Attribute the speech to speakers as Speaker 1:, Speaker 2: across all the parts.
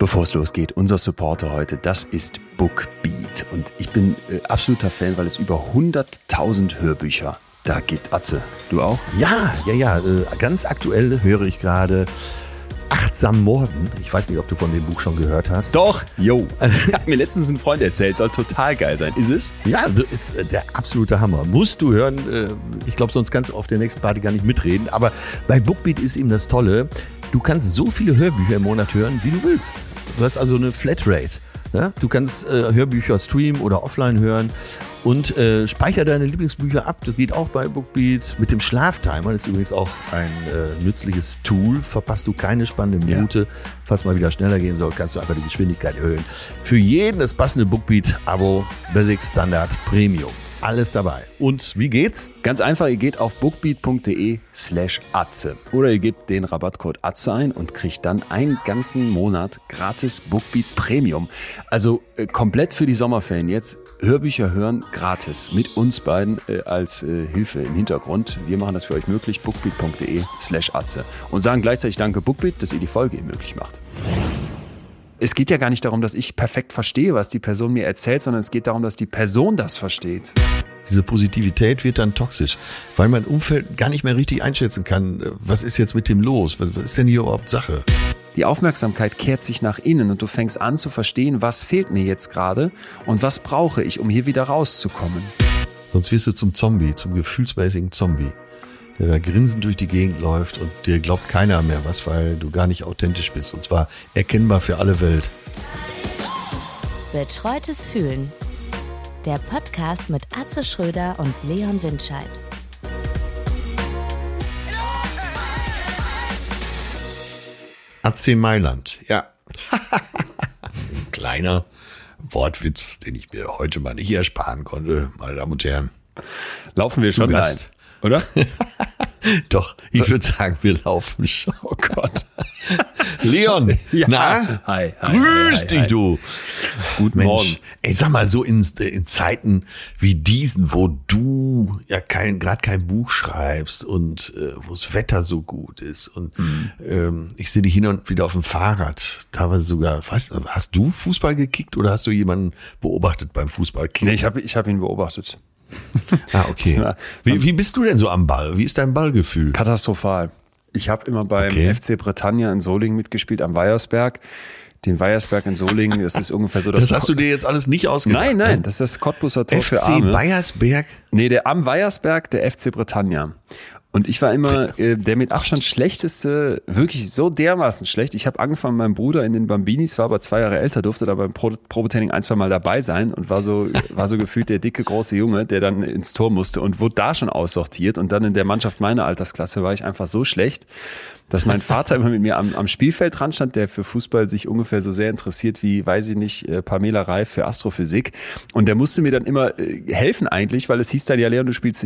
Speaker 1: Bevor es losgeht, unser Supporter heute, das ist Bookbeat. Und ich bin äh, absoluter Fan, weil es über 100.000 Hörbücher da gibt. Atze, du auch?
Speaker 2: Ja, ja, ja. Äh, ganz aktuell höre ich gerade Achtsam Morden. Ich weiß nicht, ob du von dem Buch schon gehört hast.
Speaker 1: Doch, yo. Hat mir letztens ein Freund erzählt, soll total geil sein. Ist es?
Speaker 2: Ja, ist äh, der absolute Hammer. Musst du hören. Äh, ich glaube, sonst kannst du auf der nächsten Party gar nicht mitreden. Aber bei Bookbeat ist ihm das Tolle. Du kannst so viele Hörbücher im Monat hören, wie du willst. Du hast also eine Flatrate. Ja? Du kannst äh, Hörbücher streamen oder offline hören und äh, speicher deine Lieblingsbücher ab. Das geht auch bei Bookbeat. Mit dem Schlaftimer, das ist übrigens auch ein äh, nützliches Tool. Verpasst du keine spannende Minute. Ja. Falls mal wieder schneller gehen soll, kannst du einfach die Geschwindigkeit erhöhen. Für jeden das passende Bookbeat-Abo Basic Standard Premium alles dabei. Und wie geht's?
Speaker 1: Ganz einfach, ihr geht auf bookbeat.de slash Atze oder ihr gebt den Rabattcode Atze ein und kriegt dann einen ganzen Monat gratis Bookbeat Premium. Also äh, komplett für die Sommerferien jetzt Hörbücher hören gratis mit uns beiden äh, als äh, Hilfe im Hintergrund. Wir machen das für euch möglich, bookbeat.de slash Atze und sagen gleichzeitig Danke Bookbeat, dass ihr die Folge möglich macht es geht ja gar nicht darum, dass ich perfekt verstehe, was die Person mir erzählt, sondern es geht darum, dass die Person das versteht.
Speaker 2: Diese Positivität wird dann toxisch, weil mein Umfeld gar nicht mehr richtig einschätzen kann, was ist jetzt mit dem los, was ist denn hier überhaupt Sache?
Speaker 1: Die Aufmerksamkeit kehrt sich nach innen und du fängst an zu verstehen, was fehlt mir jetzt gerade und was brauche ich, um hier wieder rauszukommen.
Speaker 2: Sonst wirst du zum Zombie, zum gefühlsmäßigen Zombie der da grinsend durch die Gegend läuft und dir glaubt keiner mehr was, weil du gar nicht authentisch bist. Und zwar erkennbar für alle Welt.
Speaker 3: Betreutes Fühlen. Der Podcast mit Atze Schröder und Leon Windscheid.
Speaker 2: AC Mailand, ja. Ein kleiner Wortwitz, den ich mir heute mal nicht ersparen konnte, meine Damen und Herren.
Speaker 1: Laufen wir schon rein, oder?
Speaker 2: Doch, ich würde sagen, wir laufen schon. Oh Gott. Leon, ja. na? Hi, hi Grüß hi, dich, du. Guten Mensch, Morgen. Ey, sag mal, so in, in Zeiten wie diesen, wo du ja kein, gerade kein Buch schreibst und äh, wo das Wetter so gut ist und mhm. ähm, ich sehe dich hin und wieder auf dem Fahrrad, teilweise sogar, weißt, hast du Fußball gekickt oder hast du jemanden beobachtet beim Fußballkicken?
Speaker 1: Nee, ich habe ich hab ihn beobachtet.
Speaker 2: Ah, okay. Wie, wie bist du denn so am Ball? Wie ist dein Ballgefühl?
Speaker 1: Katastrophal. Ich habe immer beim okay. FC Britannia in Solingen mitgespielt, am Weiersberg. Den Weiersberg in Solingen, das ist ungefähr so
Speaker 2: das. Das hast du dir jetzt alles nicht ausgedacht?
Speaker 1: Nein, nein, das ist das Cottbusser Tor
Speaker 2: FC
Speaker 1: für Arme.
Speaker 2: FC Weiersberg?
Speaker 1: Nee, der am Weiersberg, der FC Britannia. Und ich war immer äh, der mit Abstand schlechteste, wirklich so dermaßen schlecht. Ich habe angefangen, mein Bruder in den Bambinis war aber zwei Jahre älter, durfte da beim Pro Probetraining ein, zwei Mal dabei sein und war so, war so gefühlt der dicke, große Junge, der dann ins Tor musste und wurde da schon aussortiert. Und dann in der Mannschaft meiner Altersklasse war ich einfach so schlecht, dass mein Vater immer mit mir am, am Spielfeld dran stand, der für Fußball sich ungefähr so sehr interessiert wie, weiß ich nicht, äh, Pamela Reif für Astrophysik. Und der musste mir dann immer äh, helfen eigentlich, weil es hieß dann, ja, Leon, du spielst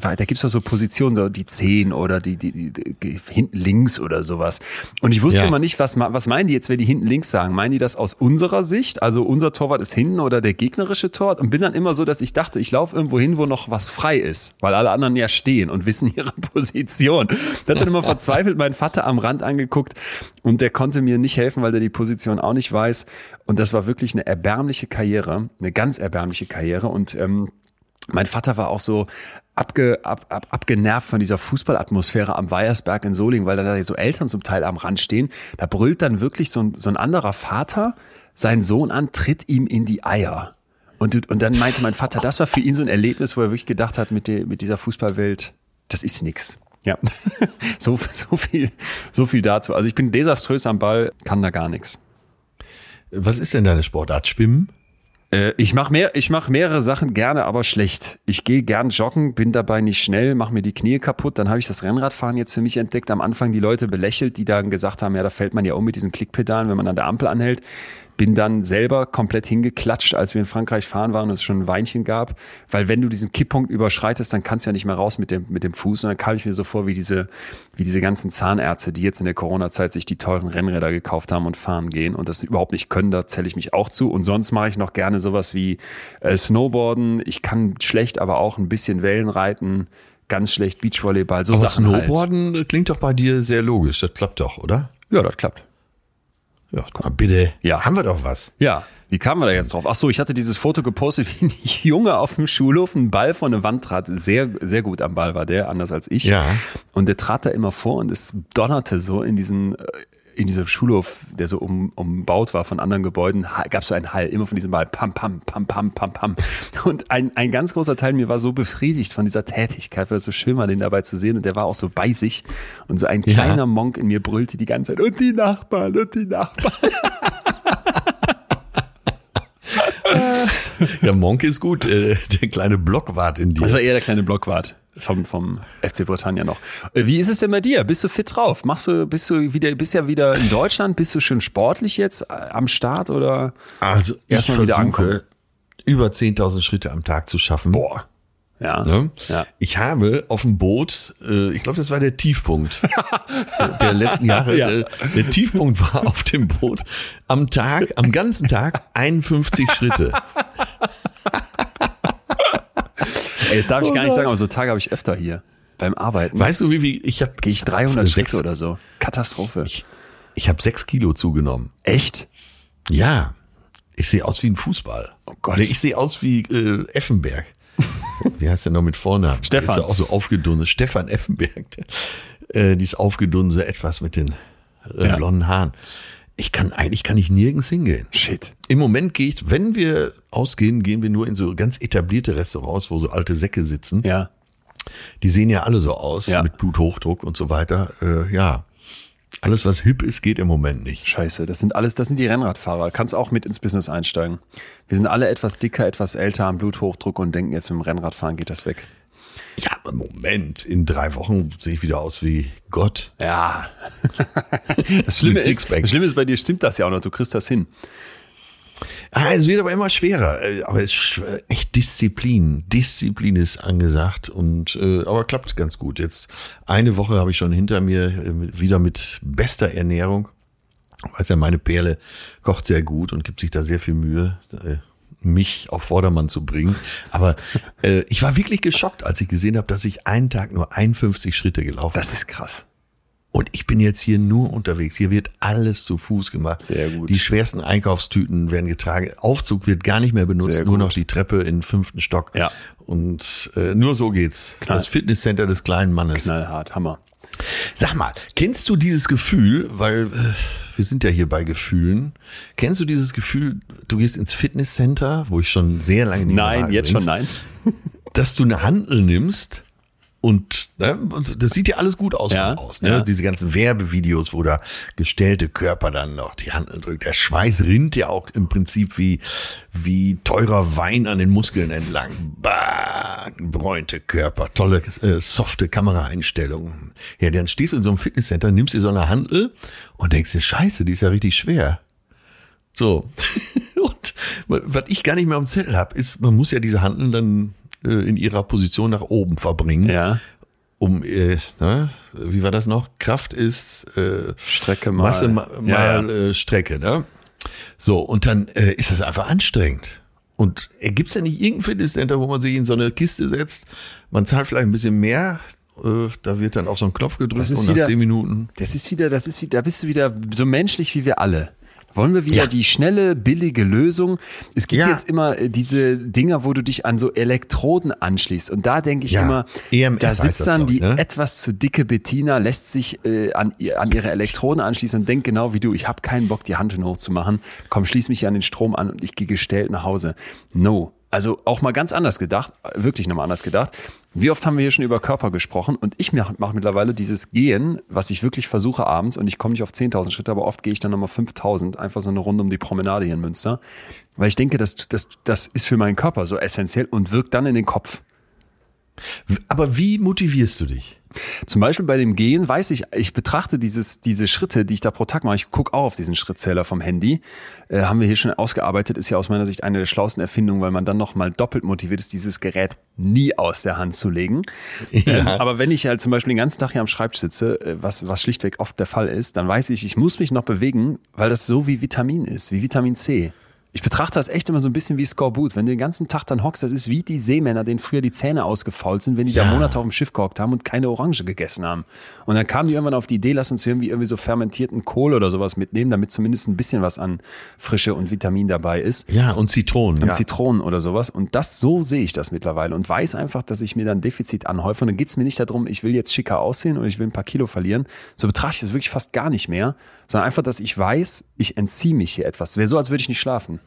Speaker 1: da gibt es doch so Positionen, die Zehn oder die, die, die, die, hinten links oder sowas. Und ich wusste ja. immer nicht, was, was meinen die jetzt, wenn die hinten links sagen? Meinen die das aus unserer Sicht? Also unser Torwart ist hinten oder der gegnerische Torwart? Und bin dann immer so, dass ich dachte, ich laufe irgendwo hin, wo noch was frei ist, weil alle anderen ja stehen und wissen ihre Position. Da hat dann immer verzweifelt meinen Vater am Rand angeguckt und der konnte mir nicht helfen, weil der die Position auch nicht weiß. Und das war wirklich eine erbärmliche Karriere, eine ganz erbärmliche Karriere. Und ähm, mein Vater war auch so abge, ab, ab, abgenervt von dieser Fußballatmosphäre am Weiersberg in Solingen, weil da so Eltern zum Teil am Rand stehen. Da brüllt dann wirklich so ein, so ein anderer Vater seinen Sohn an, tritt ihm in die Eier. Und, und dann meinte mein Vater, das war für ihn so ein Erlebnis, wo er wirklich gedacht hat, mit, die, mit dieser Fußballwelt, das ist nix. Ja, so, so, viel, so viel dazu. Also ich bin desaströs am Ball, kann da gar nichts.
Speaker 2: Was ist denn deine Sportart? Schwimmen?
Speaker 1: Äh, ich mache mehr, ich mache mehrere Sachen gerne, aber schlecht. Ich gehe gern joggen, bin dabei nicht schnell, mache mir die Knie kaputt. Dann habe ich das Rennradfahren jetzt für mich entdeckt. Am Anfang die Leute belächelt, die dann gesagt haben, ja, da fällt man ja um mit diesen Klickpedalen, wenn man an der Ampel anhält bin dann selber komplett hingeklatscht, als wir in Frankreich fahren waren und es schon ein Weinchen gab. Weil wenn du diesen Kipppunkt überschreitest, dann kannst du ja nicht mehr raus mit dem, mit dem Fuß. Und dann kam ich mir so vor, wie diese, wie diese ganzen Zahnärzte, die jetzt in der Corona-Zeit sich die teuren Rennräder gekauft haben und fahren gehen und das überhaupt nicht können, da zähle ich mich auch zu. Und sonst mache ich noch gerne sowas wie äh, Snowboarden. Ich kann schlecht, aber auch ein bisschen Wellen reiten ganz schlecht Beachvolleyball, so
Speaker 2: Aber
Speaker 1: Sachen
Speaker 2: Snowboarden halt. klingt doch bei dir sehr logisch. Das klappt doch, oder?
Speaker 1: Ja, das klappt.
Speaker 2: Ja, guck mal, bitte.
Speaker 1: Ja.
Speaker 2: Haben wir doch was.
Speaker 1: Ja, wie kamen wir da jetzt drauf? Ach so, ich hatte dieses Foto gepostet, wie ein Junge auf dem Schulhof einen Ball von der Wand trat. Sehr, sehr gut am Ball war der, anders als ich.
Speaker 2: Ja.
Speaker 1: Und der trat da immer vor und es donnerte so in diesen, äh, in diesem Schulhof, der so um, umbaut war von anderen Gebäuden, gab es so einen Hall, immer von diesem Ball, pam, pam, pam, pam, pam, pam. Und ein, ein ganz großer Teil mir war so befriedigt von dieser Tätigkeit, weil es so schön war, den dabei zu sehen und der war auch so bei sich und so ein
Speaker 2: Ja.
Speaker 1: kleiner Monk in mir brüllte die ganze Zeit, und die Nachbarn, und die Nachbarn.
Speaker 2: Ja, Monk ist gut. Äh, der kleine Blockwart in dir.
Speaker 1: Das war eher der kleine Blockwart vom, vom FC Britannia noch. Äh, Wie ist es denn bei dir? Bist du fit drauf? Machst du, bist du wieder, bist ja wieder in Deutschland? Bist du schon sportlich jetzt äh, am Start oder?
Speaker 2: also
Speaker 1: Erstmal wieder ankommen.
Speaker 2: über 10.000 Schritte am Tag zu schaffen.
Speaker 1: Boah. Ja.
Speaker 2: Ne?
Speaker 1: Ja.
Speaker 2: Ich habe auf dem Boot, äh, ich glaube, das war der Tiefpunkt der letzten Jahre.
Speaker 1: Ja.
Speaker 2: Äh, der Tiefpunkt war auf dem Boot am Tag, am ganzen Tag 51 Schritte.
Speaker 1: Ey, das darf ich gar nicht sagen, aber so Tage habe ich öfter hier beim Arbeiten.
Speaker 2: Weißt du, wie, wie ich habe
Speaker 1: Gehe ich 300
Speaker 2: sechs,
Speaker 1: Schritte oder so. Katastrophe.
Speaker 2: Ich, ich habe sechs Kilo zugenommen.
Speaker 1: Echt?
Speaker 2: Ja, ich sehe aus wie ein Fußball.
Speaker 1: Oh Gott.
Speaker 2: Nee, ich sehe aus wie äh, Effenberg. Wie heißt der noch mit Vornamen?
Speaker 1: Stefan.
Speaker 2: Der Ist ja auch so aufgedunsen. Stefan Effenberg. Äh, dieses aufgedunse etwas mit den äh,
Speaker 1: Ja.
Speaker 2: blonden Haaren. Ich kann eigentlich kann ich nirgends hingehen.
Speaker 1: Shit.
Speaker 2: Im Moment gehe ich, wenn wir ausgehen, gehen wir nur in so ganz etablierte Restaurants, wo so alte Säcke sitzen.
Speaker 1: Ja.
Speaker 2: Die sehen ja alle so aus
Speaker 1: Ja.
Speaker 2: mit Bluthochdruck und so weiter. Äh, ja, alles was hip ist, geht im Moment nicht.
Speaker 1: Scheiße, das sind alles, das sind die Rennradfahrer. Kannst auch mit ins Business einsteigen. Wir sind alle etwas dicker, etwas älter, haben Bluthochdruck und denken jetzt mit dem Rennradfahren geht das weg.
Speaker 2: Ja, aber Moment, in drei Wochen sehe ich wieder aus wie Gott.
Speaker 1: Ja. Das Schlimme, ist, das Schlimme ist, bei dir stimmt das ja auch noch. Du kriegst das hin.
Speaker 2: Ah, es wird aber immer schwerer. Äh, Aber es ist schw- echt Disziplin. Disziplin ist angesagt und äh, aber klappt ganz gut. Jetzt eine Woche habe ich schon hinter mir äh, wieder mit bester Ernährung. Weiß ja, meine Perle kocht sehr gut und gibt sich da sehr viel Mühe, äh, mich auf Vordermann zu bringen. Aber äh, ich war wirklich geschockt, als ich gesehen habe, dass ich einen Tag nur 51 Schritte gelaufen bin.
Speaker 1: Das ist krass.
Speaker 2: Und ich bin jetzt hier nur unterwegs. Hier wird alles zu Fuß gemacht.
Speaker 1: Sehr gut.
Speaker 2: Die schwersten Einkaufstüten werden getragen. Aufzug wird gar nicht mehr benutzt, nur noch die Treppe in den fünften Stock.
Speaker 1: Ja.
Speaker 2: Und äh, nur so geht's.
Speaker 1: Knall.
Speaker 2: Das Fitnesscenter des kleinen Mannes.
Speaker 1: Knallhart, Hammer.
Speaker 2: Sag mal, kennst du dieses Gefühl, weil äh, wir sind ja hier bei Gefühlen, kennst du dieses Gefühl, du gehst ins Fitnesscenter, wo ich schon sehr lange nicht mehr
Speaker 1: Nein,
Speaker 2: war
Speaker 1: jetzt
Speaker 2: übrigens,
Speaker 1: schon nein.
Speaker 2: dass du eine Handel nimmst und, ne, und das sieht ja alles gut aus
Speaker 1: Ja,
Speaker 2: aus. Ne?
Speaker 1: ja.
Speaker 2: Diese ganzen Werbevideos, wo da gestellte Körper dann noch die Handel drückt. Der Schweiß rinnt ja auch im Prinzip wie, wie teurer Wein an den Muskeln entlang. Bah, bräunte Körper, tolle, äh, softe Kameraeinstellungen. Ja, dann stehst du in so einem Fitnesscenter, nimmst dir so eine Handel und denkst dir, scheiße, die ist ja richtig schwer. So. Und was ich gar nicht mehr am Zettel habe, ist, man muss ja diese Handeln dann in ihrer Position nach oben verbringen,
Speaker 1: Ja.
Speaker 2: um, äh, ne, wie war das noch? Kraft ist äh,
Speaker 1: Strecke mal.
Speaker 2: Masse ma-
Speaker 1: Ja,
Speaker 2: mal Äh, Strecke, ne? So, und dann äh, ist das einfach anstrengend. Und äh, gibt's ja nicht irgendein Fitnesscenter, wo man sich in so eine Kiste setzt, man zahlt vielleicht ein bisschen mehr, äh, da wird dann auf so einen Knopf gedrückt und nach
Speaker 1: wieder-
Speaker 2: zehn Minuten.
Speaker 1: Das ist wieder, das ist wieder, da bist du wieder so menschlich wie wir alle. Wollen wir wieder
Speaker 2: Ja.
Speaker 1: die schnelle, billige Lösung? Es gibt
Speaker 2: Ja.
Speaker 1: jetzt immer äh, diese Dinger, wo du dich an so Elektroden anschließt. Und da denke ich
Speaker 2: Ja.
Speaker 1: immer,
Speaker 2: EMS
Speaker 1: da sitzt dann
Speaker 2: ich,
Speaker 1: die
Speaker 2: ne?
Speaker 1: etwas zu dicke Bettina, lässt sich äh, an, an ihre Elektroden anschließen und denkt genau wie du, ich habe keinen Bock, die Hand hochzumachen. Komm, schließ mich an den Strom an und ich gehe gestellt nach Hause. No. Also auch mal ganz anders gedacht, wirklich nochmal anders gedacht. Wie oft haben wir hier schon über Körper gesprochen und ich mache mach mittlerweile dieses Gehen, was ich wirklich versuche abends und ich komme nicht auf 10.000 Schritte, aber oft gehe ich dann nochmal 5.000, einfach so eine Runde um die Promenade hier in Münster, weil ich denke, das, das, das ist für meinen Körper so essentiell und wirkt dann in den Kopf.
Speaker 2: Aber wie motivierst du dich?
Speaker 1: Zum Beispiel bei dem Gehen weiß ich, ich betrachte dieses, diese Schritte, die ich da pro Tag mache. Ich gucke auch auf diesen Schrittzähler vom Handy. Äh, haben wir hier schon ausgearbeitet, ist ja aus meiner Sicht eine der schlauesten Erfindungen, weil man dann noch mal doppelt motiviert ist, dieses Gerät nie aus der Hand zu legen. Ähm, aber wenn ich halt zum Beispiel den ganzen Tag hier am Schreibtisch sitze, äh, was, was schlichtweg oft der Fall ist, dann weiß ich, ich muss mich noch bewegen, weil das so wie Vitamin ist, wie Vitamin C. Ich betrachte das echt immer so ein bisschen wie Skorbut. Wenn du den ganzen Tag dann hockst, das ist wie die Seemänner, denen früher die Zähne ausgefault sind, wenn die
Speaker 2: Ja.
Speaker 1: da Monate auf dem Schiff gehockt haben und keine Orange gegessen haben. Und dann kamen die irgendwann auf die Idee, lass uns irgendwie irgendwie so fermentierten Kohl oder sowas mitnehmen, damit zumindest ein bisschen was an Frische und Vitamin dabei ist.
Speaker 2: Ja, und Zitronen.
Speaker 1: Und
Speaker 2: Ja.
Speaker 1: Zitronen oder sowas. Und das, so sehe ich das mittlerweile und weiß einfach, dass ich mir dann Defizit anhäufe. Und dann geht's mir nicht darum, ich will jetzt schicker aussehen oder ich will ein paar Kilo verlieren. So betrachte ich das wirklich fast gar nicht mehr, sondern einfach, dass ich weiß, ich entziehe mich hier etwas. Wäre so, als würde ich nicht schlafen.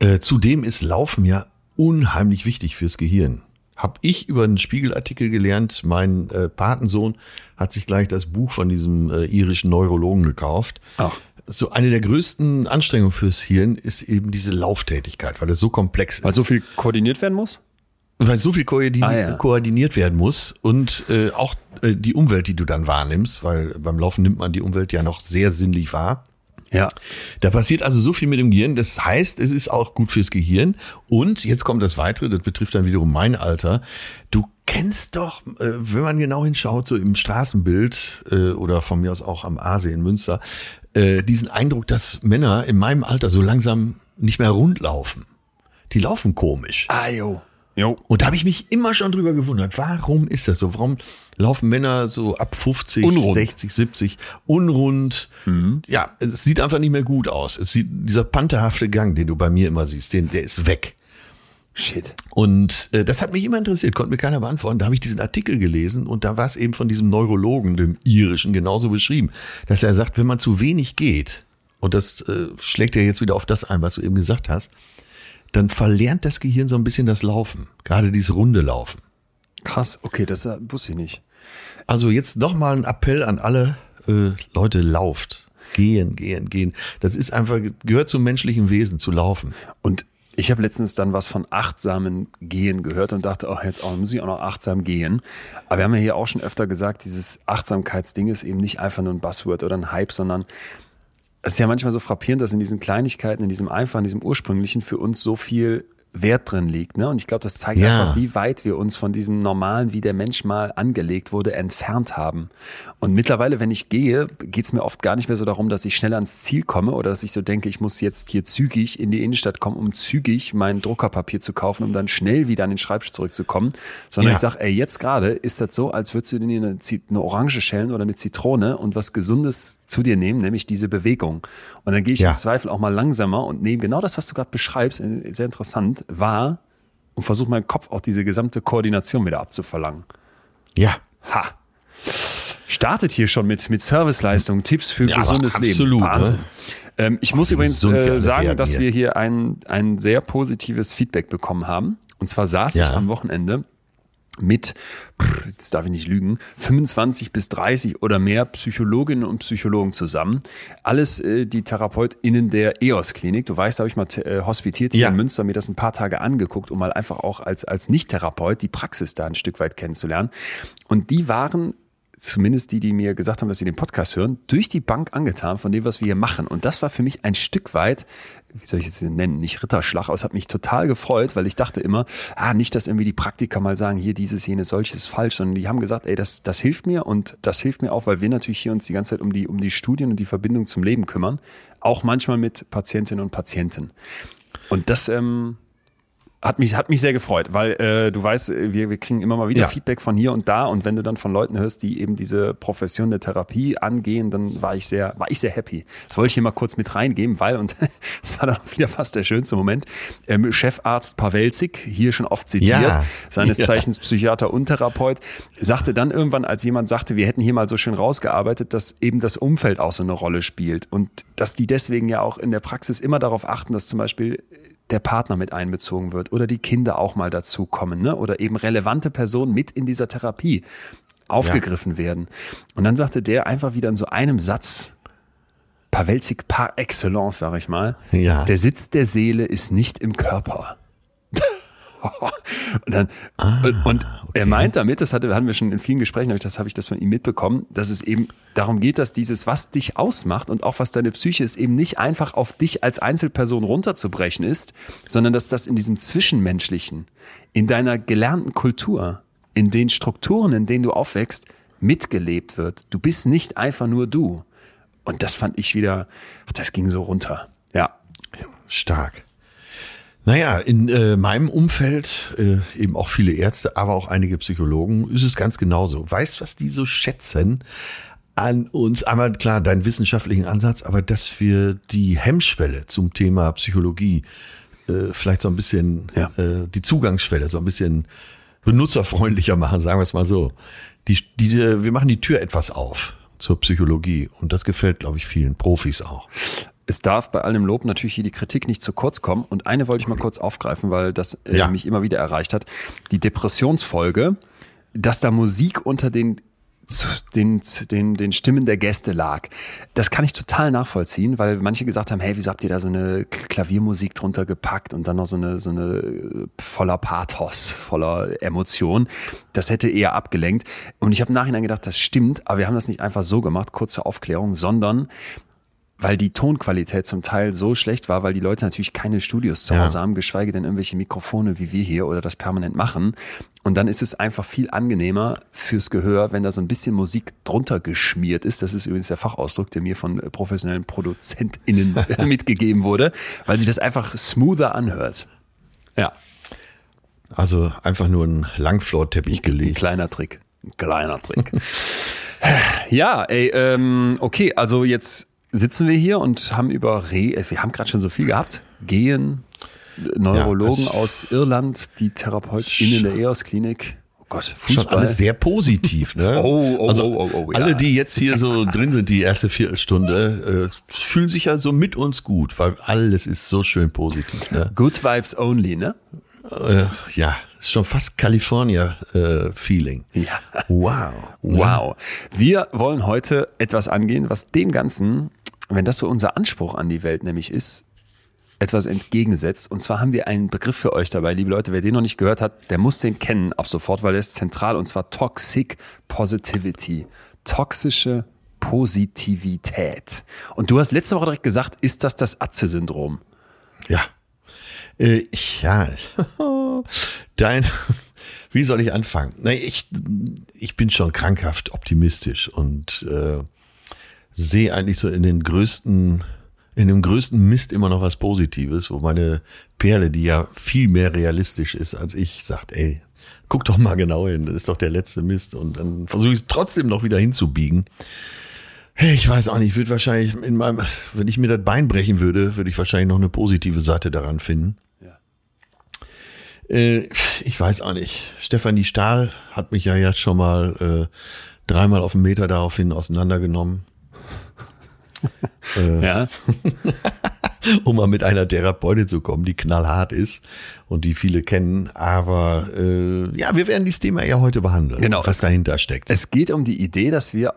Speaker 2: Äh, zudem ist Laufen ja unheimlich wichtig fürs Gehirn. Hab ich über einen Spiegelartikel gelernt. Mein äh, Patensohn hat sich gleich das Buch von diesem äh, irischen Neurologen gekauft.
Speaker 1: Ach.
Speaker 2: So eine der größten Anstrengungen fürs Hirn ist eben diese Lauftätigkeit, weil es so komplex
Speaker 1: Weil
Speaker 2: ist.
Speaker 1: so viel koordiniert werden muss?
Speaker 2: weil so viel koordini
Speaker 1: Ah, ja.
Speaker 2: koordiniert werden muss und äh, auch äh, die Umwelt, die du dann wahrnimmst, weil beim Laufen nimmt man die Umwelt ja noch sehr sinnlich wahr.
Speaker 1: Ja.
Speaker 2: Da passiert also so viel mit dem Gehirn. Das heißt, es ist auch gut fürs Gehirn. Und jetzt kommt das Weitere, das betrifft dann wiederum mein Alter. Du kennst doch, äh, wenn man genau hinschaut, so im Straßenbild äh, oder von mir aus auch am Aasee in Münster, äh, diesen Eindruck, dass Männer in meinem Alter so langsam nicht mehr rund laufen. Die laufen komisch.
Speaker 1: Ah, jo. Jo.
Speaker 2: Und da habe ich mich immer schon drüber gewundert, warum ist das so? Warum laufen Männer so ab 50,
Speaker 1: Unrund.
Speaker 2: 60, 70 unrund? Ja, es sieht einfach nicht mehr gut aus. Es sieht, dieser pantherhafte Gang, den du bei mir immer siehst, den, der ist weg.
Speaker 1: Shit.
Speaker 2: Und äh, das hat mich immer interessiert, konnte mir keiner beantworten. Da habe ich diesen Artikel gelesen und da war es eben von diesem Neurologen, dem irischen, genauso beschrieben, dass er sagt, wenn man zu wenig geht, und das äh, schlägt ja jetzt wieder auf das ein, was du eben gesagt hast, dann verlernt das Gehirn so ein bisschen das Laufen, gerade dieses runde Laufen.
Speaker 1: Krass. Okay, das äh, wusste ich nicht.
Speaker 2: Also jetzt nochmal ein Appell an alle äh, Leute, lauft. Gehen, gehen, gehen. Das ist einfach, gehört zum menschlichen Wesen, zu laufen.
Speaker 1: Und ich habe letztens dann was von achtsamen Gehen gehört und dachte, oh, jetzt auch, muss ich auch noch achtsam gehen. Aber wir haben ja hier auch schon öfter gesagt, dieses Achtsamkeitsding ist eben nicht einfach nur ein Buzzword oder ein Hype, sondern es ist ja manchmal so frappierend, dass in diesen Kleinigkeiten, in diesem Einfachen, in diesem Ursprünglichen für uns so viel Wert drin liegt. Ne? Und ich glaube, das zeigt
Speaker 2: Ja.
Speaker 1: einfach, wie weit wir uns von diesem Normalen, wie der Mensch mal angelegt wurde, entfernt haben. Und mittlerweile, wenn ich gehe, geht es mir oft gar nicht mehr so darum, dass ich schnell ans Ziel komme oder dass ich so denke, ich muss jetzt hier zügig in die Innenstadt kommen, um zügig mein Druckerpapier zu kaufen, um dann schnell wieder an den Schreibtisch zurückzukommen. Sondern
Speaker 2: Ja.
Speaker 1: ich sage, ey, jetzt gerade ist das so, als würdest du dir eine, eine Orange schälen oder eine Zitrone und was Gesundes zu dir nehmen, nämlich diese Bewegung. Und dann gehe ich
Speaker 2: Ja.
Speaker 1: im Zweifel auch mal langsamer und nehme genau das, was du gerade beschreibst, äh, sehr interessant, wahr und versuche meinem Kopf auch diese gesamte Koordination wieder abzuverlangen.
Speaker 2: Ja.
Speaker 1: Ha! Startet hier schon mit, mit Serviceleistungen, Tipps für
Speaker 2: Ja,
Speaker 1: gesundes
Speaker 2: absolut,
Speaker 1: Leben. Wahnsinn.
Speaker 2: ne?
Speaker 1: Ähm, ich muss
Speaker 2: wie
Speaker 1: übrigens äh, sagen, dass wir hier ein, ein sehr positives Feedback bekommen haben. Und zwar saß ich
Speaker 2: Ja.
Speaker 1: am Wochenende mit, jetzt darf ich nicht lügen, 25 bis 30 oder mehr Psychologinnen und Psychologen zusammen. Alles äh, die TherapeutInnen der EOS-Klinik. Du weißt, da habe ich mal äh, hospitiert hier
Speaker 2: Ja.
Speaker 1: in Münster, mir das ein paar Tage angeguckt, um mal einfach auch als, als Nicht-Therapeut die Praxis da ein Stück weit kennenzulernen. Und die waren zumindest die, die mir gesagt haben, dass sie den Podcast hören, durch die Bank angetan von dem, was wir hier machen. Und das war für mich ein Stück weit, wie soll ich jetzt den nennen, nicht Ritterschlag, aber es hat mich total gefreut, weil ich dachte immer, ah, nicht, dass irgendwie die Praktiker mal sagen, hier dieses, jenes, solches falsch, sondern die haben gesagt, ey, das, das hilft mir und das hilft mir auch, weil wir natürlich hier uns die ganze Zeit um die, um die Studien und die Verbindung zum Leben kümmern. Auch manchmal mit Patientinnen und Patienten. Und das, ähm, hat mich, hat mich sehr gefreut, weil äh, du weißt, äh, wir, wir kriegen immer mal wieder
Speaker 2: Ja.
Speaker 1: Feedback von hier und da und wenn du dann von Leuten hörst, die eben diese Profession der Therapie angehen, dann war ich sehr, war ich sehr happy. Das wollte ich hier mal kurz mit reingeben, weil, und es war dann wieder fast der schönste Moment, ähm, Chefarzt Pawelzig, hier schon oft zitiert,
Speaker 2: Ja.
Speaker 1: seines
Speaker 2: Ja.
Speaker 1: Zeichens Psychiater und Therapeut, sagte dann irgendwann, als jemand sagte, wir hätten hier mal so schön rausgearbeitet, dass eben das Umfeld auch so eine Rolle spielt und dass die deswegen ja auch in der Praxis immer darauf achten, dass zum Beispiel der Partner mit einbezogen wird oder die Kinder auch mal dazukommen ne? oder eben relevante Personen mit in dieser Therapie aufgegriffen werden. Und dann sagte der einfach wieder in so einem Satz, Pawelzig par excellence, sag ich mal,
Speaker 2: Ja.
Speaker 1: der Sitz der Seele ist nicht im Körper. und dann, und, und er meint damit, das hatte, hatten wir schon in vielen Gesprächen, ich- das habe ich das von ihm mitbekommen, dass es eben darum geht, dass dieses, was dich ausmacht und auch was deine Psyche ist, eben nicht einfach auf dich als Einzelperson runterzubrechen ist, sondern dass das in diesem Zwischenmenschlichen, in deiner gelernten Kultur, in den Strukturen, in denen du aufwächst, mitgelebt wird. Du bist nicht einfach nur du. Und das fand ich wieder, ach, das ging so runter. Ja.
Speaker 2: stark. Naja, in äh, meinem Umfeld, äh, eben auch viele Ärzte, aber auch einige Psychologen, ist es ganz genauso. Weißt, was die so schätzen an uns? Einmal klar, deinen wissenschaftlichen Ansatz, aber dass wir die Hemmschwelle zum Thema Psychologie äh, vielleicht so ein bisschen,
Speaker 1: Ja.
Speaker 2: äh, die Zugangsschwelle so ein bisschen benutzerfreundlicher machen, sagen wir es mal so. Die, die, äh, wir machen die Tür etwas auf zur Psychologie und das gefällt, glaube ich, vielen Profis auch.
Speaker 1: Es darf bei allem Lob natürlich hier die Kritik nicht zu kurz kommen. Und eine wollte ich mal kurz aufgreifen, weil das äh,
Speaker 2: Ja.
Speaker 1: mich immer wieder erreicht hat. Die Depressionsfolge, dass da Musik unter den, den, den, den Stimmen der Gäste lag. Das kann ich total nachvollziehen, weil manche gesagt haben, hey, wieso habt ihr da so eine Klaviermusik drunter gepackt und dann noch so eine, so eine äh, voller Pathos, voller Emotion. Das hätte eher abgelenkt. Und ich habe im Nachhinein gedacht, das stimmt, aber wir haben das nicht einfach so gemacht, kurze Aufklärung, sondern weil die Tonqualität zum Teil so schlecht war, weil die Leute natürlich keine Studios zu
Speaker 2: Ja.
Speaker 1: Hause haben, geschweige denn irgendwelche Mikrofone wie wir hier oder das permanent machen. Und dann ist es einfach viel angenehmer fürs Gehör, wenn da so ein bisschen Musik drunter geschmiert ist. Das ist übrigens der Fachausdruck, der mir von äh, professionellen ProduzentInnen mitgegeben wurde, weil sich das einfach smoother anhört. Ja,
Speaker 2: Also einfach nur ein Langflorteppich
Speaker 1: ein
Speaker 2: gelegt.
Speaker 1: kleiner Trick. Ein kleiner Trick. ja, ey, ähm, okay, also jetzt sitzen wir hier und haben über Re, äh, wir haben gerade schon so viel gehabt. Gehen, äh, Neurologen
Speaker 2: das-
Speaker 1: aus Irland, die TherapeutInnen der EOS-Klinik. Oh Gott,
Speaker 2: Schon
Speaker 1: Fußball.
Speaker 2: alles sehr positiv, ne?
Speaker 1: Oh, oh,
Speaker 2: also
Speaker 1: oh, oh, oh, ja.
Speaker 2: alle, die jetzt hier so drin sind, die erste Viertelstunde, äh, fühlen sich ja so mit uns gut, weil alles ist so schön positiv. Ne?
Speaker 1: Good Vibes only, ne?
Speaker 2: Äh, ja, ist schon fast California-Feeling.
Speaker 1: Ja.
Speaker 2: wow.
Speaker 1: Wow. Wir wollen heute etwas angehen, was dem Ganzen, wenn das so unser Anspruch an die Welt nämlich ist, etwas entgegensetzt. Und zwar haben wir einen Begriff für euch dabei, liebe Leute. Wer den noch nicht gehört hat, der muss den kennen ab sofort, weil der ist zentral und zwar Toxic Positivity. Toxische Positivität. Und du hast letzte Woche direkt gesagt, ist das das Atze-Syndrom?
Speaker 2: Ja. Äh, ja. Dein, wie soll ich anfangen? Na, ich, ich bin schon krankhaft optimistisch und äh, sehe eigentlich so in den größten, in dem größten Mist immer noch was Positives, wo meine Perle, die ja viel mehr realistisch ist als ich, sagt, ey, guck doch mal genau hin, das ist doch der letzte Mist. Und dann versuche ich es trotzdem noch wieder hinzubiegen. Hey, ich weiß auch nicht, ich würde wahrscheinlich in meinem, wenn ich mir das Bein brechen würde, würde ich wahrscheinlich noch eine positive Seite daran finden.
Speaker 1: Ja.
Speaker 2: Äh, ich weiß auch nicht. Stefanie Stahl hat mich ja jetzt schon mal äh, dreimal auf den Meter daraufhin auseinandergenommen,
Speaker 1: Ja.
Speaker 2: um mal mit einer Therapeutin zu kommen, die knallhart ist und die viele kennen. Aber äh, ja, wir werden dieses Thema ja heute behandeln,
Speaker 1: Genau.
Speaker 2: was dahinter steckt.
Speaker 1: Es geht um die Idee, dass wir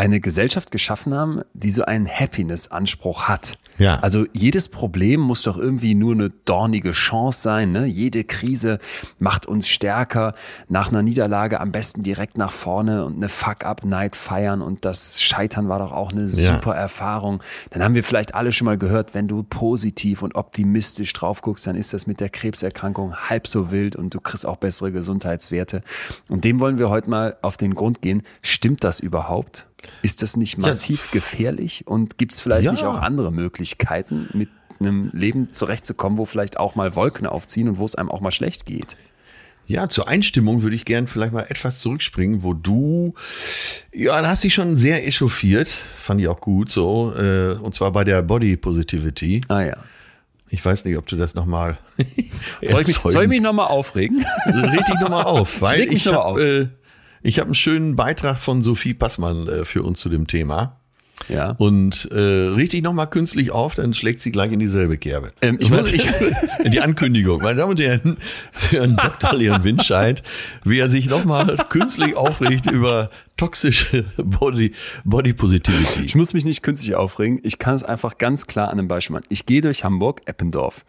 Speaker 1: eine Gesellschaft geschaffen haben, die so einen Happiness-Anspruch hat.
Speaker 2: Ja.
Speaker 1: Also jedes Problem muss doch irgendwie nur eine dornige Chance sein. Ne? Jede Krise macht uns stärker. Nach einer Niederlage am besten direkt nach vorne und eine Fuck-up-Night feiern. Und das Scheitern war doch auch eine super Erfahrung. Dann haben wir vielleicht alle schon mal gehört, wenn du positiv und optimistisch drauf guckst, dann ist das mit der Krebserkrankung halb so wild und du kriegst auch bessere Gesundheitswerte. Und dem wollen wir heute mal auf den Grund gehen. Stimmt das überhaupt? Ist das nicht massiv gefährlich? Und gibt es vielleicht
Speaker 2: Ja.
Speaker 1: nicht auch andere Möglichkeiten, mit einem Leben zurechtzukommen, wo vielleicht auch mal Wolken aufziehen und wo es einem auch mal schlecht geht?
Speaker 2: Ja, zur Einstimmung würde ich gern vielleicht mal etwas zurückspringen, wo du, ja, da hast dich schon sehr echauffiert, fand ich auch gut so, äh, und zwar bei der Body Positivity.
Speaker 1: Ah ja.
Speaker 2: Ich weiß nicht, ob du das nochmal.
Speaker 1: Soll ich mich, soll ich mich nochmal aufregen?
Speaker 2: Red dich nochmal auf, weil ich
Speaker 1: mal
Speaker 2: habe
Speaker 1: auf.
Speaker 2: äh, ich hab einen schönen Beitrag von Sophie Passmann äh, für uns zu dem Thema.
Speaker 1: Ja.
Speaker 2: Und äh, richtig nochmal künstlich auf, dann schlägt sie gleich in dieselbe Kerbe.
Speaker 1: Ähm, ich muss-
Speaker 2: ich, die Ankündigung, meine Damen und Herren, für einen Dr. Leon Windscheid, wie er sich nochmal künstlich aufregt über toxische Body, Body Positivity.
Speaker 1: Ich muss mich nicht künstlich aufregen. Ich kann es einfach ganz klar an einem Beispiel machen. Ich gehe durch Hamburg, Eppendorf,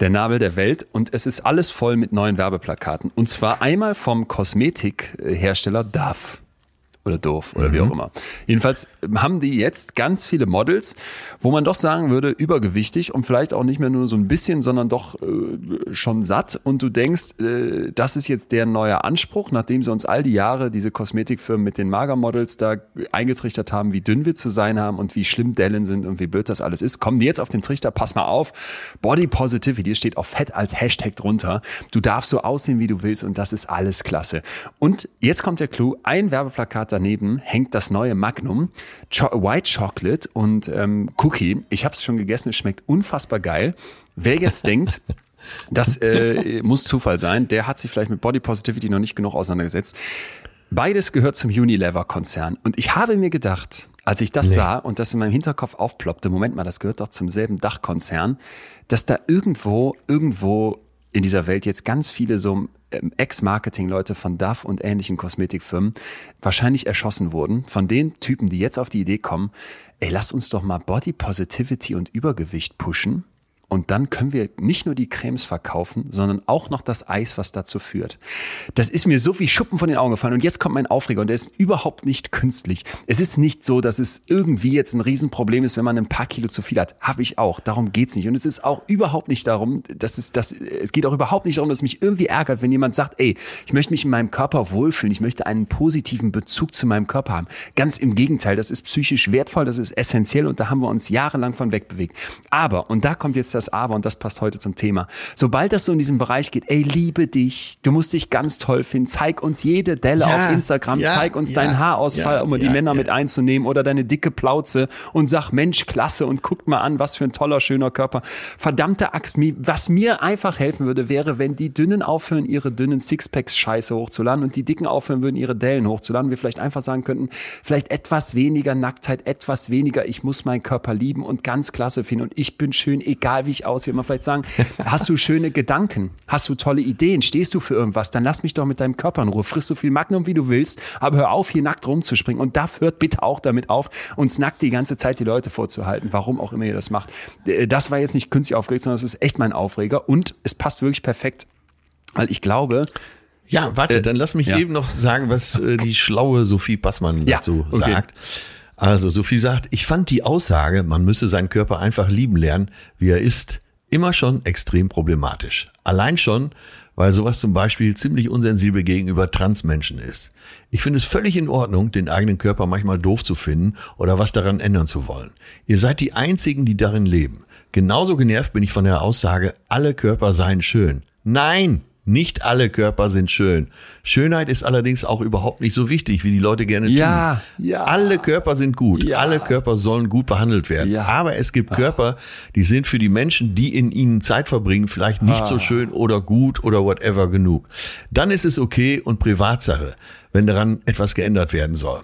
Speaker 1: der Nabel der Welt, und es ist alles voll mit neuen Werbeplakaten. Und zwar einmal vom Kosmetikhersteller Dove. Oder doof oder mhm. wie auch immer. Jedenfalls haben die jetzt ganz viele Models, wo man doch sagen würde, übergewichtig und vielleicht auch nicht mehr nur so ein bisschen, sondern doch äh, schon satt. Und du denkst, äh, das ist jetzt der neue Anspruch, nachdem sie uns all die Jahre diese Kosmetikfirmen mit den Magermodels da eingetrichtert haben, wie dünn wir zu sein haben und wie schlimm Dellen sind und wie blöd das alles ist. Kommen die jetzt auf den Trichter, pass mal auf, Body Positivity steht auf Fett als Hashtag drunter. Du darfst so aussehen, wie du willst und das ist alles klasse. Und jetzt kommt der Clou, ein Werbeplakat daneben hängt das neue Magnum, Cho White Chocolate und ähm, Cookie. Ich habe es schon gegessen, es schmeckt unfassbar geil. Wer jetzt denkt, das äh, muss Zufall sein, der hat sich vielleicht mit Body Positivity noch nicht genug auseinandergesetzt. Beides gehört zum Unilever-Konzern. Und ich habe mir gedacht, als ich das nee. sah und das in meinem Hinterkopf aufploppte, Moment mal, das gehört doch zum selben Dachkonzern, dass da irgendwo, irgendwo in dieser Welt jetzt ganz viele so ähm, Ex-Marketing-Leute von DAF und ähnlichen Kosmetikfirmen wahrscheinlich erschossen wurden, von den Typen, die jetzt auf die Idee kommen, ey, lass uns doch mal Body Positivity und Übergewicht pushen und dann können wir nicht nur die Cremes verkaufen, sondern auch noch das Eis, was dazu führt. Das ist mir so wie Schuppen von den Augen gefallen. Und jetzt kommt mein Aufreger und der ist überhaupt nicht künstlich. Es ist nicht so, dass es irgendwie jetzt ein Riesenproblem ist, wenn man ein paar Kilo zu viel hat. Habe ich auch. Darum geht's nicht. Und es ist auch überhaupt nicht darum, dass es, dass, es geht auch überhaupt nicht darum, dass es mich irgendwie ärgert, wenn jemand sagt, ey, ich möchte mich in meinem Körper wohlfühlen. Ich möchte einen positiven Bezug zu meinem Körper haben. Ganz im Gegenteil. Das ist psychisch wertvoll. Das ist essentiell. Und da haben wir uns jahrelang von wegbewegt. Aber, und da kommt jetzt das das Aber und das passt heute zum Thema. Sobald das so in diesem Bereich geht, ey, liebe dich, du musst dich ganz toll finden, zeig uns jede Delle ja, auf Instagram, ja, zeig uns ja, deinen Haarausfall, um die Männer mit einzunehmen oder deine dicke Plauze und sag, Mensch, klasse und guckt mal an, was für ein toller, schöner Körper. Verdammte Axt, was mir einfach helfen würde, wäre, wenn die Dünnen aufhören, ihre dünnen Sixpacks scheiße hochzuladen und die Dicken aufhören würden, ihre Dellen hochzuladen. Wir vielleicht einfach sagen könnten, vielleicht etwas weniger Nacktheit, etwas weniger, ich muss meinen Körper lieben und ganz klasse finden und ich bin schön, egal wie ich aussehe. Man vielleicht sagen, hast du schöne Gedanken? Hast du tolle Ideen? Stehst du für irgendwas? Dann lass mich doch mit deinem Körper in Ruhe. Friss so viel Magnum, wie du willst, aber hör auf, hier nackt rumzuspringen. Und da hört bitte auch damit auf, uns nackt die ganze Zeit die Leute vorzuhalten, warum auch immer ihr das macht. Äh, das war jetzt nicht künstlich aufgeregt, sondern es ist echt mein Aufreger. Und es passt wirklich perfekt, weil ich glaube,
Speaker 2: ja, warte, äh, dann lass mich ja. eben noch sagen, was äh, die schlaue Sophie Passmann ja, dazu okay. sagt. Also Sophie sagt, ich fand die Aussage, man müsse seinen Körper einfach lieben lernen, wie er ist, immer schon extrem problematisch. Allein schon, weil sowas zum Beispiel ziemlich unsensibel gegenüber Transmenschen ist. Ich finde es völlig in Ordnung, den eigenen Körper manchmal doof zu finden oder was daran ändern zu wollen. Ihr seid die Einzigen, die darin leben. Genauso genervt bin ich von der Aussage, alle Körper seien schön. Nein, nicht alle Körper sind schön. Schönheit ist allerdings auch überhaupt nicht so wichtig, wie die Leute gerne tun.
Speaker 1: Ja, ja.
Speaker 2: Alle Körper sind gut. Ja. Alle Körper sollen gut behandelt werden. Ja. Aber es gibt Körper, die sind für die Menschen, die in ihnen Zeit verbringen, vielleicht nicht ah. so schön oder gut oder whatever genug. Dann ist es okay und Privatsache, wenn daran etwas geändert werden soll.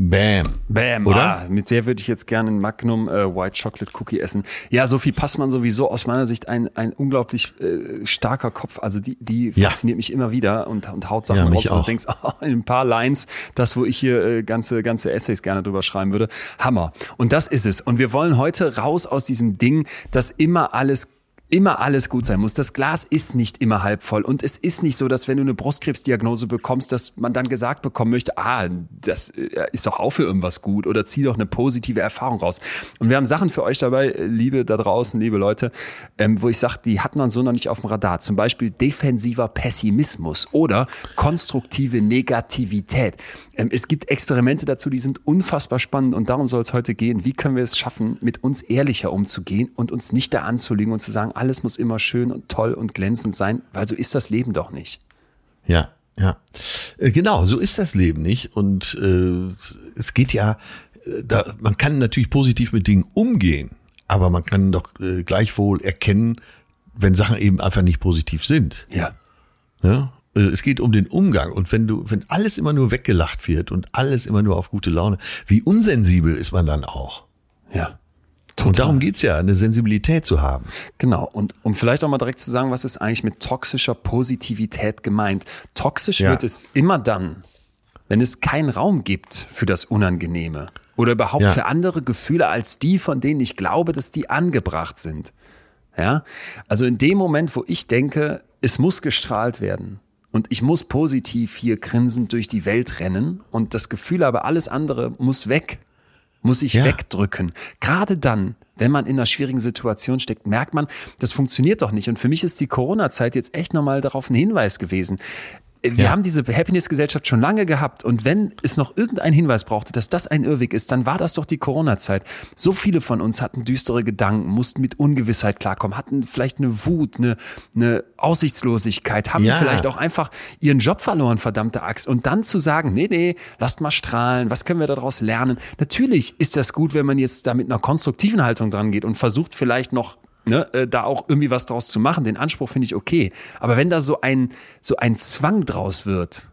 Speaker 2: Bam.
Speaker 1: Bam, oder? Ah, mit der würde ich jetzt gerne einen Magnum äh, White Chocolate Cookie essen. Ja, Sophie Passmann sowieso aus meiner Sicht ein, ein unglaublich äh, starker Kopf. Also die, die ja. fasziniert mich immer wieder und, und haut Sachen ja, raus, wo du denkst, oh, in ein paar Lines, das, wo ich hier äh, ganze, ganze Essays gerne drüber schreiben würde. Hammer. Und das ist es. Und wir wollen heute raus aus diesem Ding, dass immer alles immer alles gut sein muss. Das Glas ist nicht immer halb voll. Und es ist nicht so, dass wenn du eine Brustkrebsdiagnose bekommst, dass man dann gesagt bekommen möchte, ah, das äh, ist doch auch für irgendwas gut oder zieh doch eine positive Erfahrung raus. Und wir haben Sachen für euch dabei, liebe da draußen, liebe Leute, ähm, wo ich sage, die hat man so noch nicht auf dem Radar. Zum Beispiel defensiver Pessimismus oder konstruktive Negativität. Ähm, es gibt Experimente dazu, die sind unfassbar spannend und darum soll es heute gehen. Wie können wir es schaffen, mit uns ehrlicher umzugehen und uns nicht da anzulegen und zu sagen, alles muss immer schön und toll und glänzend sein, weil so ist das Leben doch nicht.
Speaker 2: Ja, ja. Äh, genau, so ist das Leben nicht. Und äh, es geht ja, äh, da, man kann natürlich positiv mit Dingen umgehen, aber man kann doch äh, gleichwohl erkennen, wenn Sachen eben einfach nicht positiv sind.
Speaker 1: Ja.
Speaker 2: ja? Äh, es geht um den Umgang. Und wenn du, wenn alles immer nur weggelacht wird und alles immer nur auf gute Laune, wie unsensibel ist man dann auch?
Speaker 1: Ja.
Speaker 2: Total. Und darum geht's ja, eine Sensibilität zu haben.
Speaker 1: Genau. Und um vielleicht auch mal direkt zu sagen, was ist eigentlich mit toxischer Positivität gemeint? Toxisch ja. wird es immer dann, wenn es keinen Raum gibt für das Unangenehme oder überhaupt ja. für andere Gefühle als die, von denen ich glaube, dass die angebracht sind. Ja? Also in dem Moment, wo ich denke, es muss gestrahlt werden und ich muss positiv hier grinsend durch die Welt rennen und das Gefühl aber alles andere muss weg, muss ich
Speaker 2: Ja.
Speaker 1: wegdrücken. Gerade dann, wenn man in einer schwierigen Situation steckt, merkt man, das funktioniert doch nicht. Und für mich ist die Corona-Zeit jetzt echt nochmal darauf ein Hinweis gewesen. Wir
Speaker 2: Ja.
Speaker 1: haben diese Happiness-Gesellschaft schon lange gehabt. Und wenn es noch irgendeinen Hinweis brauchte, dass das ein Irrweg ist, dann war das doch die Corona-Zeit. So viele von uns hatten düstere Gedanken, mussten mit Ungewissheit klarkommen, hatten vielleicht eine Wut, eine, eine Aussichtslosigkeit, haben
Speaker 2: Ja.
Speaker 1: vielleicht auch einfach ihren Job verloren, verdammte Axt. Und dann zu sagen, nee, nee, lasst mal strahlen, was können wir daraus lernen? Natürlich ist das gut, wenn man jetzt da mit einer konstruktiven Haltung dran geht und versucht vielleicht noch Ne, äh, da auch irgendwie was draus zu machen. Den Anspruch finde ich okay. Aber wenn da so ein, so ein Zwang draus wird,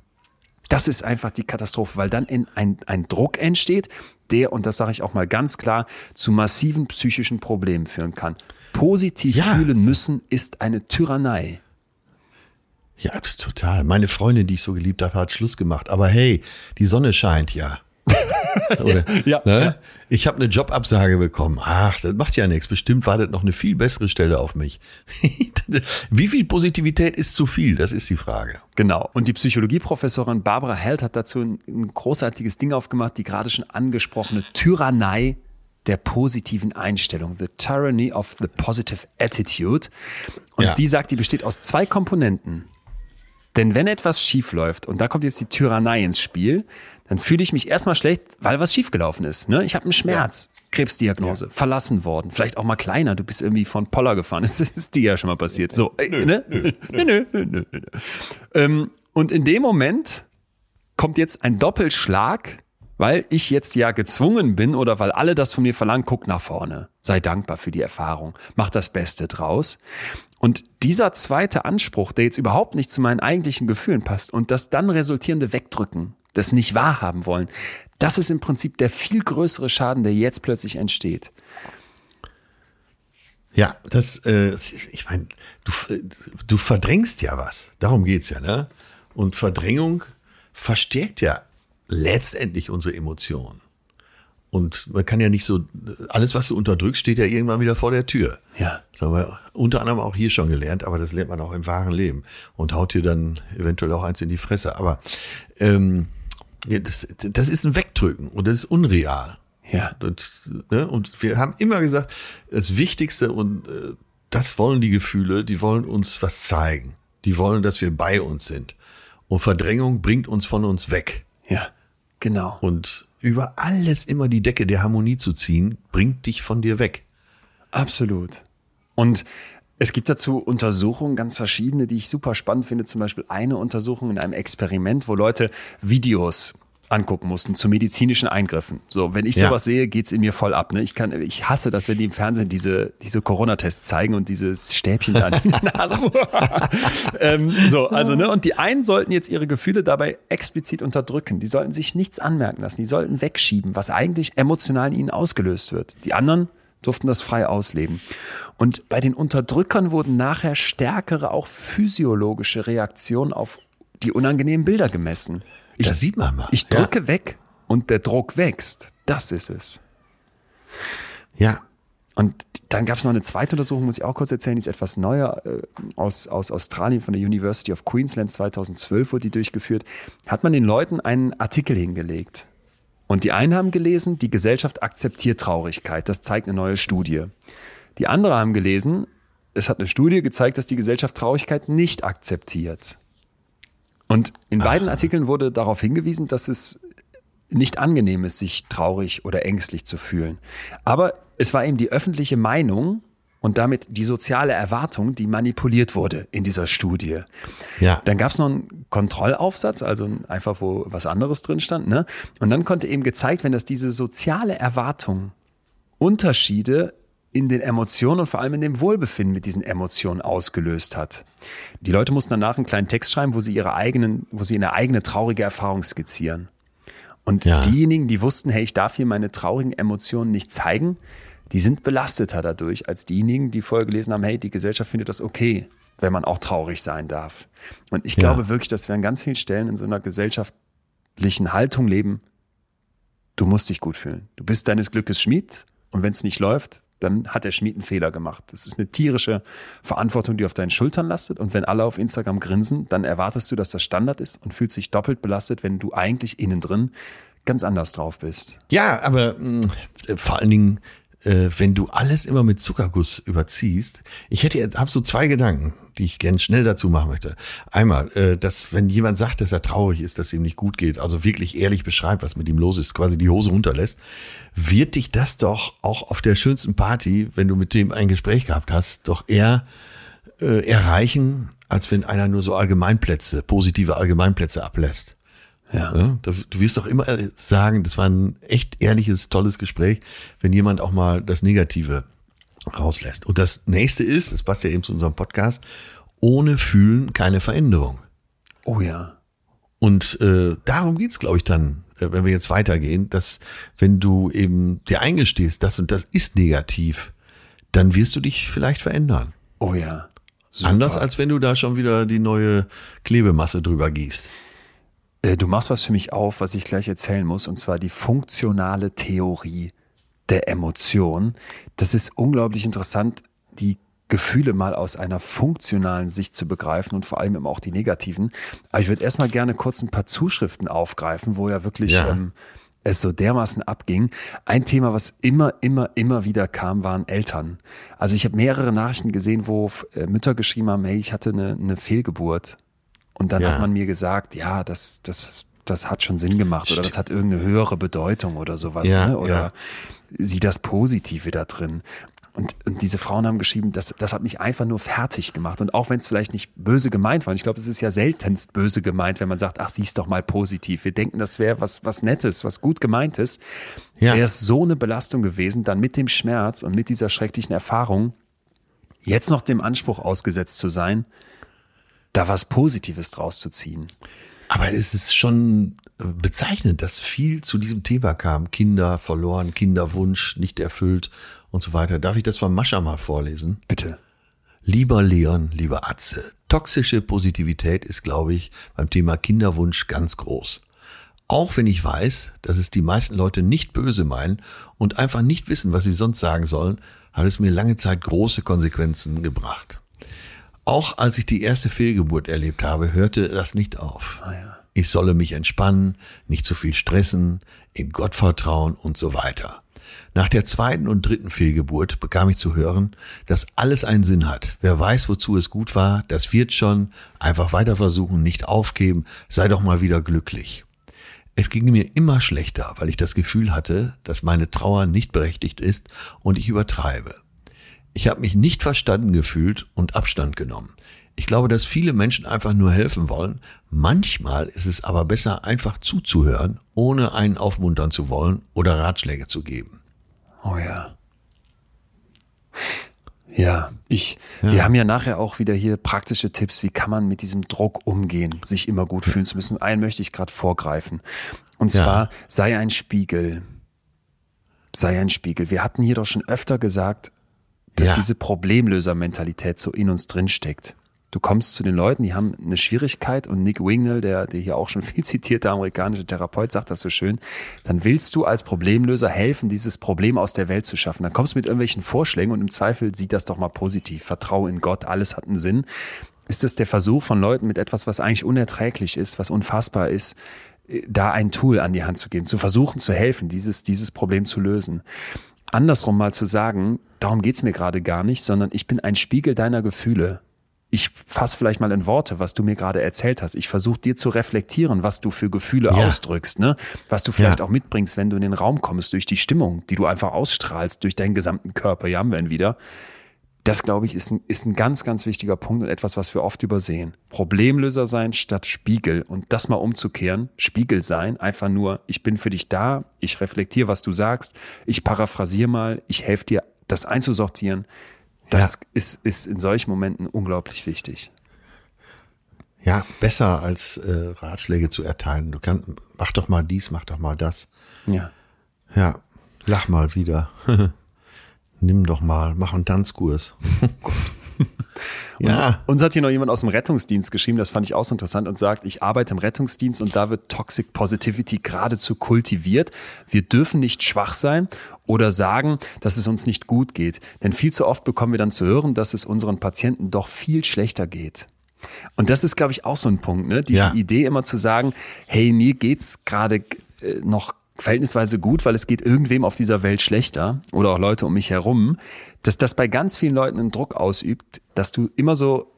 Speaker 1: das ist einfach die Katastrophe, weil dann in ein, ein Druck entsteht, der, und das sage ich auch mal ganz klar, zu massiven psychischen Problemen führen kann. Positiv
Speaker 2: Ja.
Speaker 1: fühlen müssen ist eine Tyrannei.
Speaker 2: Ja, total. Meine Freundin, die ich so geliebt habe, hat Schluss gemacht. Aber hey, die Sonne scheint ja. Oder,
Speaker 1: Ja.
Speaker 2: ne? Ich habe eine Jobabsage bekommen. Ach, das macht ja nichts. Bestimmt wartet noch eine viel bessere Stelle auf mich. Wie viel Positivität ist zu viel? Das ist die Frage.
Speaker 1: Genau. Und die Psychologieprofessorin Barbara Held hat dazu ein, ein großartiges Ding aufgemacht, die gerade schon angesprochene Tyrannei der positiven Einstellung, the tyranny of the positive attitude. Und
Speaker 2: Ja.
Speaker 1: die sagt, die besteht aus zwei Komponenten. Denn wenn etwas schief läuft, und da kommt jetzt die Tyrannei ins Spiel, dann fühle ich mich erstmal schlecht, weil was schiefgelaufen ist. Ne? Ich habe einen Schmerz, Krebsdiagnose, verlassen worden, vielleicht auch mal kleiner, du bist irgendwie von Poller gefahren. Das ist dir ja schon mal passiert. So, äh, ne? Nö, nö, nö, nö, nö. Ähm, und in dem Moment kommt jetzt ein Doppelschlag, weil ich jetzt ja gezwungen bin oder weil alle das von mir verlangen, guck nach vorne, sei dankbar für die Erfahrung, mach das Beste draus. Und dieser zweite Anspruch, der jetzt überhaupt nicht zu meinen eigentlichen Gefühlen passt und das dann resultierende Wegdrücken, das nicht wahrhaben wollen, das ist im Prinzip der viel größere Schaden, der jetzt plötzlich entsteht.
Speaker 2: Ja, das, äh, ich meine, du, du verdrängst ja was. Darum geht's ja, ne? Und Verdrängung verstärkt ja letztendlich unsere Emotionen. Und man kann ja nicht so, alles, was du unterdrückst, steht ja irgendwann wieder vor der Tür.
Speaker 1: Ja.
Speaker 2: Das haben wir unter anderem auch hier schon gelernt, aber das lernt man auch im wahren Leben und haut dir dann eventuell auch eins in die Fresse. Aber ähm, ja, das, das ist ein Wegdrücken und das ist unreal.
Speaker 1: Ja.
Speaker 2: Das, ne? Und wir haben immer gesagt, das Wichtigste und äh, das wollen die Gefühle, die wollen uns was zeigen. Die wollen, dass wir bei uns sind. Und Verdrängung bringt uns von uns weg.
Speaker 1: Ja, genau.
Speaker 2: Und über alles immer die Decke der Harmonie zu ziehen, bringt dich von dir weg.
Speaker 1: Absolut. Und es gibt dazu Untersuchungen, ganz verschiedene, die ich super spannend finde. Zum Beispiel eine Untersuchung in einem Experiment, wo Leute Videos angucken mussten zu medizinischen Eingriffen. So, wenn ich
Speaker 2: Ja.
Speaker 1: sowas sehe, geht's in mir voll ab. Ne? Ich kann, ich hasse das, wenn die im Fernsehen diese diese Corona-Tests zeigen und dieses Stäbchen da in der Nase. ähm, so, also ne, und die einen sollten jetzt ihre Gefühle dabei explizit unterdrücken. Die sollten sich nichts anmerken lassen. Die sollten wegschieben, was eigentlich emotional in ihnen ausgelöst wird. Die anderen durften das frei ausleben. Und bei den Unterdrückern wurden nachher stärkere, auch physiologische Reaktionen auf die unangenehmen Bilder gemessen. Ich,
Speaker 2: Das sieht man mal.
Speaker 1: ich drücke weg und der Druck wächst. Das ist es.
Speaker 2: Ja.
Speaker 1: Und dann gab es noch eine zweite Untersuchung, muss ich auch kurz erzählen, die ist etwas neuer, äh, aus, aus Australien von der University of Queensland 2012 wurde die durchgeführt. Hat man den Leuten einen Artikel hingelegt. Und die einen haben gelesen, die Gesellschaft akzeptiert Traurigkeit. Das zeigt eine neue Studie. Die andere haben gelesen, es hat eine Studie gezeigt, dass die Gesellschaft Traurigkeit nicht akzeptiert. Und in beiden Artikeln wurde darauf hingewiesen, dass es nicht angenehm ist, sich traurig oder ängstlich zu fühlen. Aber es war eben die öffentliche Meinung und damit die soziale Erwartung, die manipuliert wurde in dieser Studie.
Speaker 2: Ja.
Speaker 1: Dann gab es noch einen Kontrollaufsatz, also einfach, wo was anderes drin stand. Ne? Und dann konnte eben gezeigt werden, dass diese soziale Erwartung Unterschiede in den Emotionen und vor allem in dem Wohlbefinden mit diesen Emotionen ausgelöst hat. Die Leute mussten danach einen kleinen Text schreiben, wo sie ihre eigenen, wo sie eine eigene traurige Erfahrung skizzieren. Und
Speaker 2: Ja.
Speaker 1: diejenigen, die wussten, hey, ich darf hier meine traurigen Emotionen nicht zeigen, die sind belasteter dadurch als diejenigen, die vorher gelesen haben, hey, die Gesellschaft findet das okay, wenn man auch traurig sein darf. Und ich
Speaker 2: Ja.
Speaker 1: glaube wirklich, dass wir an ganz vielen Stellen in so einer gesellschaftlichen Haltung leben, du musst dich gut fühlen. Du bist deines Glückes Schmied und wenn es nicht läuft, dann hat der Schmied einen Fehler gemacht. Das ist eine tierische Verantwortung, die auf deinen Schultern lastet. Und wenn alle auf Instagram grinsen, dann erwartest du, dass das Standard ist und fühlst dich doppelt belastet, wenn du eigentlich innen drin ganz anders drauf bist.
Speaker 2: Ja, aber mh, vor allen Dingen, äh, wenn du alles immer mit Zuckerguss überziehst. Ich hätte jetzt hab so zwei Gedanken, die ich gern schnell dazu machen möchte. Einmal, äh, dass wenn jemand sagt, dass er traurig ist, dass ihm nicht gut geht, also wirklich ehrlich beschreibt, was mit ihm los ist, quasi die Hose runterlässt, wird dich das doch auch auf der schönsten Party, wenn du mit dem ein Gespräch gehabt hast, doch eher äh, erreichen, als wenn einer nur so Allgemeinplätze, positive Allgemeinplätze ablässt.
Speaker 1: Ja.
Speaker 2: Ja, da- du wirst doch immer sagen, das war ein echt ehrliches, tolles Gespräch, wenn jemand auch mal das Negative rauslässt. Und das nächste ist, das passt ja eben zu unserem Podcast, ohne Fühlen keine Veränderung.
Speaker 1: Oh ja.
Speaker 2: Und äh, darum geht's, glaube ich, dann, äh, wenn wir jetzt weitergehen, dass wenn du eben dir eingestehst, das und das ist negativ, dann wirst du dich vielleicht verändern.
Speaker 1: Oh ja. Super.
Speaker 2: Anders als wenn du da schon wieder die neue Klebemasse drüber gießt.
Speaker 1: Äh, Du machst was für mich auf, was ich gleich erzählen muss, und zwar die funktionale Theorie der Emotion. Das ist unglaublich interessant, die Gefühle mal aus einer funktionalen Sicht zu begreifen und vor allem eben auch die negativen. Aber ich würde erstmal gerne kurz ein paar Zuschriften aufgreifen, wo ja wirklich
Speaker 2: Ja.
Speaker 1: Ähm, es so dermaßen abging. Ein Thema, was immer, immer, immer wieder kam, waren Eltern. Also ich habe mehrere Nachrichten gesehen, wo äh, Mütter geschrieben haben, hey, ich hatte eine, eine Fehlgeburt. Und dann
Speaker 2: Ja.
Speaker 1: hat man mir gesagt, ja, das, das, das hat schon Sinn gemacht oder das hat irgendeine höhere Bedeutung oder sowas.
Speaker 2: Ja,
Speaker 1: ne? Oder
Speaker 2: ja.
Speaker 1: sieh das Positive da drin. Und, und diese Frauen haben geschrieben, das, das hat mich einfach nur fertig gemacht. Und auch wenn es vielleicht nicht böse gemeint war, und ich glaube, es ist ja seltenst böse gemeint, wenn man sagt, ach, sieh's doch mal positiv. Wir denken, das wäre was, was Nettes, was gut gemeintes.
Speaker 2: Ja.
Speaker 1: Wäre es so eine Belastung gewesen, dann mit dem Schmerz und mit dieser schrecklichen Erfahrung, jetzt noch dem Anspruch ausgesetzt zu sein, da was Positives draus zu ziehen.
Speaker 2: Aber es ist schon bezeichnend, dass viel zu diesem Thema kam. Kinder verloren, Kinderwunsch nicht erfüllt und so weiter. Darf ich das von Mascha mal vorlesen?
Speaker 1: Bitte.
Speaker 2: Lieber Leon, lieber Atze, toxische Positivität ist, glaube ich, beim Thema Kinderwunsch ganz groß. Auch wenn ich weiß, dass es die meisten Leute nicht böse meinen und einfach nicht wissen, was sie sonst sagen sollen, hat es mir lange Zeit große Konsequenzen gebracht. Auch als ich die erste Fehlgeburt erlebt habe, hörte das nicht auf. Ich solle mich entspannen, nicht zu viel stressen, in Gott vertrauen und so weiter. Nach der zweiten und dritten Fehlgeburt bekam ich zu hören, dass alles einen Sinn hat. Wer weiß, wozu es gut war, das wird schon. Einfach weiter versuchen, nicht aufgeben, sei doch mal wieder glücklich. Es ging mir immer schlechter, weil ich das Gefühl hatte, dass meine Trauer nicht berechtigt ist und ich übertreibe. Ich habe mich nicht verstanden gefühlt und Abstand genommen. Ich glaube, dass viele Menschen einfach nur helfen wollen. Manchmal ist es aber besser, einfach zuzuhören, ohne einen aufmuntern zu wollen oder Ratschläge zu geben.
Speaker 1: Oh ja. Ja, ich, wir haben ja nachher auch wieder hier praktische Tipps, wie kann man mit diesem Druck umgehen, sich immer gut fühlen zu müssen. Einen möchte ich gerade vorgreifen. Und
Speaker 2: Ja.
Speaker 1: zwar, sei ein Spiegel. Sei ein Spiegel. Wir hatten hier doch schon öfter gesagt, dass
Speaker 2: Ja.
Speaker 1: diese Problemlöser-Mentalität so in uns drin steckt. Du kommst zu den Leuten, die haben eine Schwierigkeit und Nick Wingnall, der, der hier auch schon viel zitierte amerikanische Therapeut, sagt das so schön, dann willst du als Problemlöser helfen, dieses Problem aus der Welt zu schaffen. Dann kommst du mit irgendwelchen Vorschlägen und im Zweifel sieht das doch mal positiv. Vertrau in Gott, alles hat einen Sinn. Ist das der Versuch von Leuten mit etwas, was eigentlich unerträglich ist, was unfassbar ist, da ein Tool an die Hand zu geben, zu versuchen zu helfen, dieses, dieses Problem zu lösen. Andersrum mal zu sagen, darum geht's mir gerade gar nicht, sondern ich bin ein Spiegel deiner Gefühle. Ich fasse vielleicht mal in Worte, was du mir gerade erzählt hast. Ich versuche dir zu reflektieren, was du für Gefühle
Speaker 2: Ja.
Speaker 1: ausdrückst, ne? Was du vielleicht
Speaker 2: Ja.
Speaker 1: auch mitbringst, wenn du in den Raum kommst, durch die Stimmung, die du einfach ausstrahlst, durch deinen gesamten Körper. Hier haben wir ihn wieder. Das, glaube ich, ist ein, ist ein ganz, ganz wichtiger Punkt und etwas, was wir oft übersehen. Problemlöser sein statt Spiegel und das mal umzukehren. Spiegel sein, einfach nur, ich bin für dich da, ich reflektiere, was du sagst, ich paraphrasiere mal, ich helfe dir, das einzusortieren. Das ist, ist in solchen Momenten unglaublich wichtig.
Speaker 2: Ja, besser als äh, Ratschläge zu erteilen. Du kannst, mach doch mal dies, mach doch mal das.
Speaker 1: Ja.
Speaker 2: Ja, lach mal wieder. Nimm doch mal, mach einen Tanzkurs.
Speaker 1: ja. Uns, uns, hat hier noch jemand aus dem Rettungsdienst geschrieben, das fand ich auch so interessant und sagt, ich arbeite im Rettungsdienst und da wird Toxic Positivity geradezu kultiviert. Wir dürfen nicht schwach sein oder sagen, dass es uns nicht gut geht. Denn viel zu oft bekommen wir dann zu hören, dass es unseren Patienten doch viel schlechter geht. Und das ist, glaube ich, auch so ein Punkt, ne? Diese ja. Idee immer zu sagen, hey, mir geht's gerade äh, noch verhältnisweise gut, weil es geht irgendwem auf dieser Welt schlechter oder auch Leute um mich herum, dass das bei ganz vielen Leuten einen Druck ausübt, dass du immer so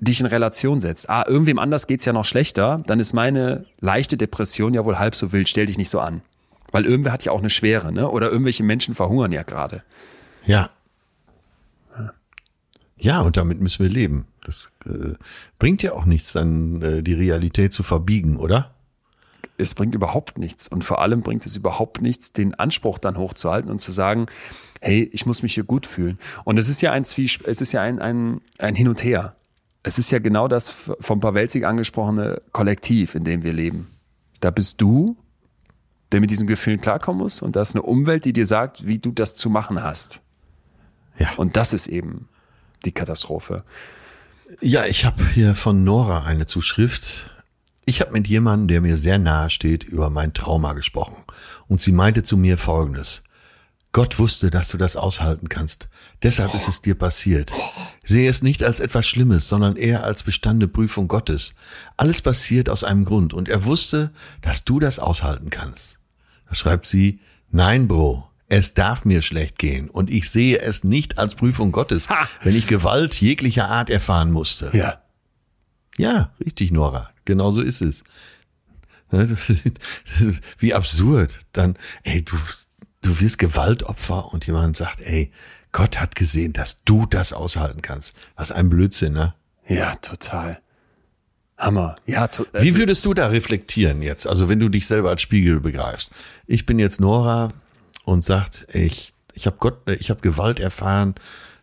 Speaker 1: dich in Relation setzt. Ah, irgendwem anders geht's ja noch schlechter, dann ist meine leichte Depression ja wohl halb so wild, stell dich nicht so an. Weil irgendwer hat ja auch eine Schwere, ne? Oder irgendwelche Menschen verhungern ja gerade.
Speaker 2: Ja. Ja, und damit müssen wir leben. Das äh, bringt ja auch nichts, dann äh, die Realität zu verbiegen, oder?
Speaker 1: Es bringt überhaupt nichts. Und vor allem bringt es überhaupt nichts, den Anspruch dann hochzuhalten und zu sagen, hey, ich muss mich hier gut fühlen. Und es ist ja ein Zwiesp es ist ja ein, ein, ein Hin und Her. Es ist ja genau das vom Pawelzig angesprochene Kollektiv, in dem wir leben. Da bist du, der mit diesen Gefühlen klarkommen muss, und da ist eine Umwelt, die dir sagt, wie du das zu machen hast. Ja. Und das ist eben die Katastrophe.
Speaker 2: Ja, ich habe hier von Nora eine Zuschrift. Ich habe mit jemandem, der mir sehr nahe steht, über mein Trauma gesprochen. Und sie meinte zu mir Folgendes. Gott wusste, dass du das aushalten kannst. Deshalb ist es dir passiert. Sehe es nicht als etwas Schlimmes, sondern eher als bestandene Prüfung Gottes. Alles passiert aus einem Grund und er wusste, dass du das aushalten kannst. Da schreibt sie, nein, Bro, es darf mir schlecht gehen und ich sehe es nicht als Prüfung Gottes, ha! wenn ich Gewalt jeglicher Art erfahren musste.
Speaker 1: Ja.
Speaker 2: Ja, richtig, Nora. Genau so ist es. Wie absurd. Dann, ey, du, du wirst Gewaltopfer und jemand sagt, ey, Gott hat gesehen, dass du das aushalten kannst. Was ein Blödsinn, ne?
Speaker 1: Ja, total. Hammer. Ja,
Speaker 2: to also Wie würdest du da reflektieren jetzt? Also, wenn du dich selber als Spiegel begreifst. Ich bin jetzt Nora und sagt, ich, ich habe Gott, ich habe Gewalt erfahren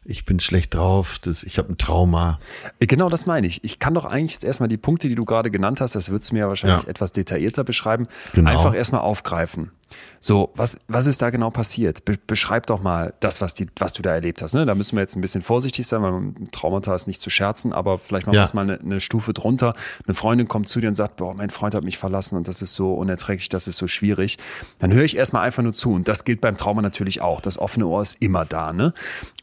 Speaker 2: ich bin schlecht drauf, das, ich habe ein Trauma.
Speaker 1: Genau das meine ich. Ich kann doch eigentlich jetzt erstmal die Punkte, die du gerade genannt hast, das würdest du mir wahrscheinlich ja. etwas detaillierter beschreiben, genau. einfach erstmal aufgreifen. So, was, was ist da genau passiert? Be beschreib doch mal das, was, die, was du da erlebt hast. Ne? Da müssen wir jetzt ein bisschen vorsichtig sein, weil Traumata ist nicht zu scherzen, aber vielleicht machen wir es mal eine, eine, Stufe drunter. Eine Freundin kommt zu dir und sagt, boah, mein Freund hat mich verlassen und das ist so unerträglich, das ist so schwierig. Dann höre ich erstmal einfach nur zu. Und das gilt beim Trauma natürlich auch. Das offene Ohr ist immer da. Ne?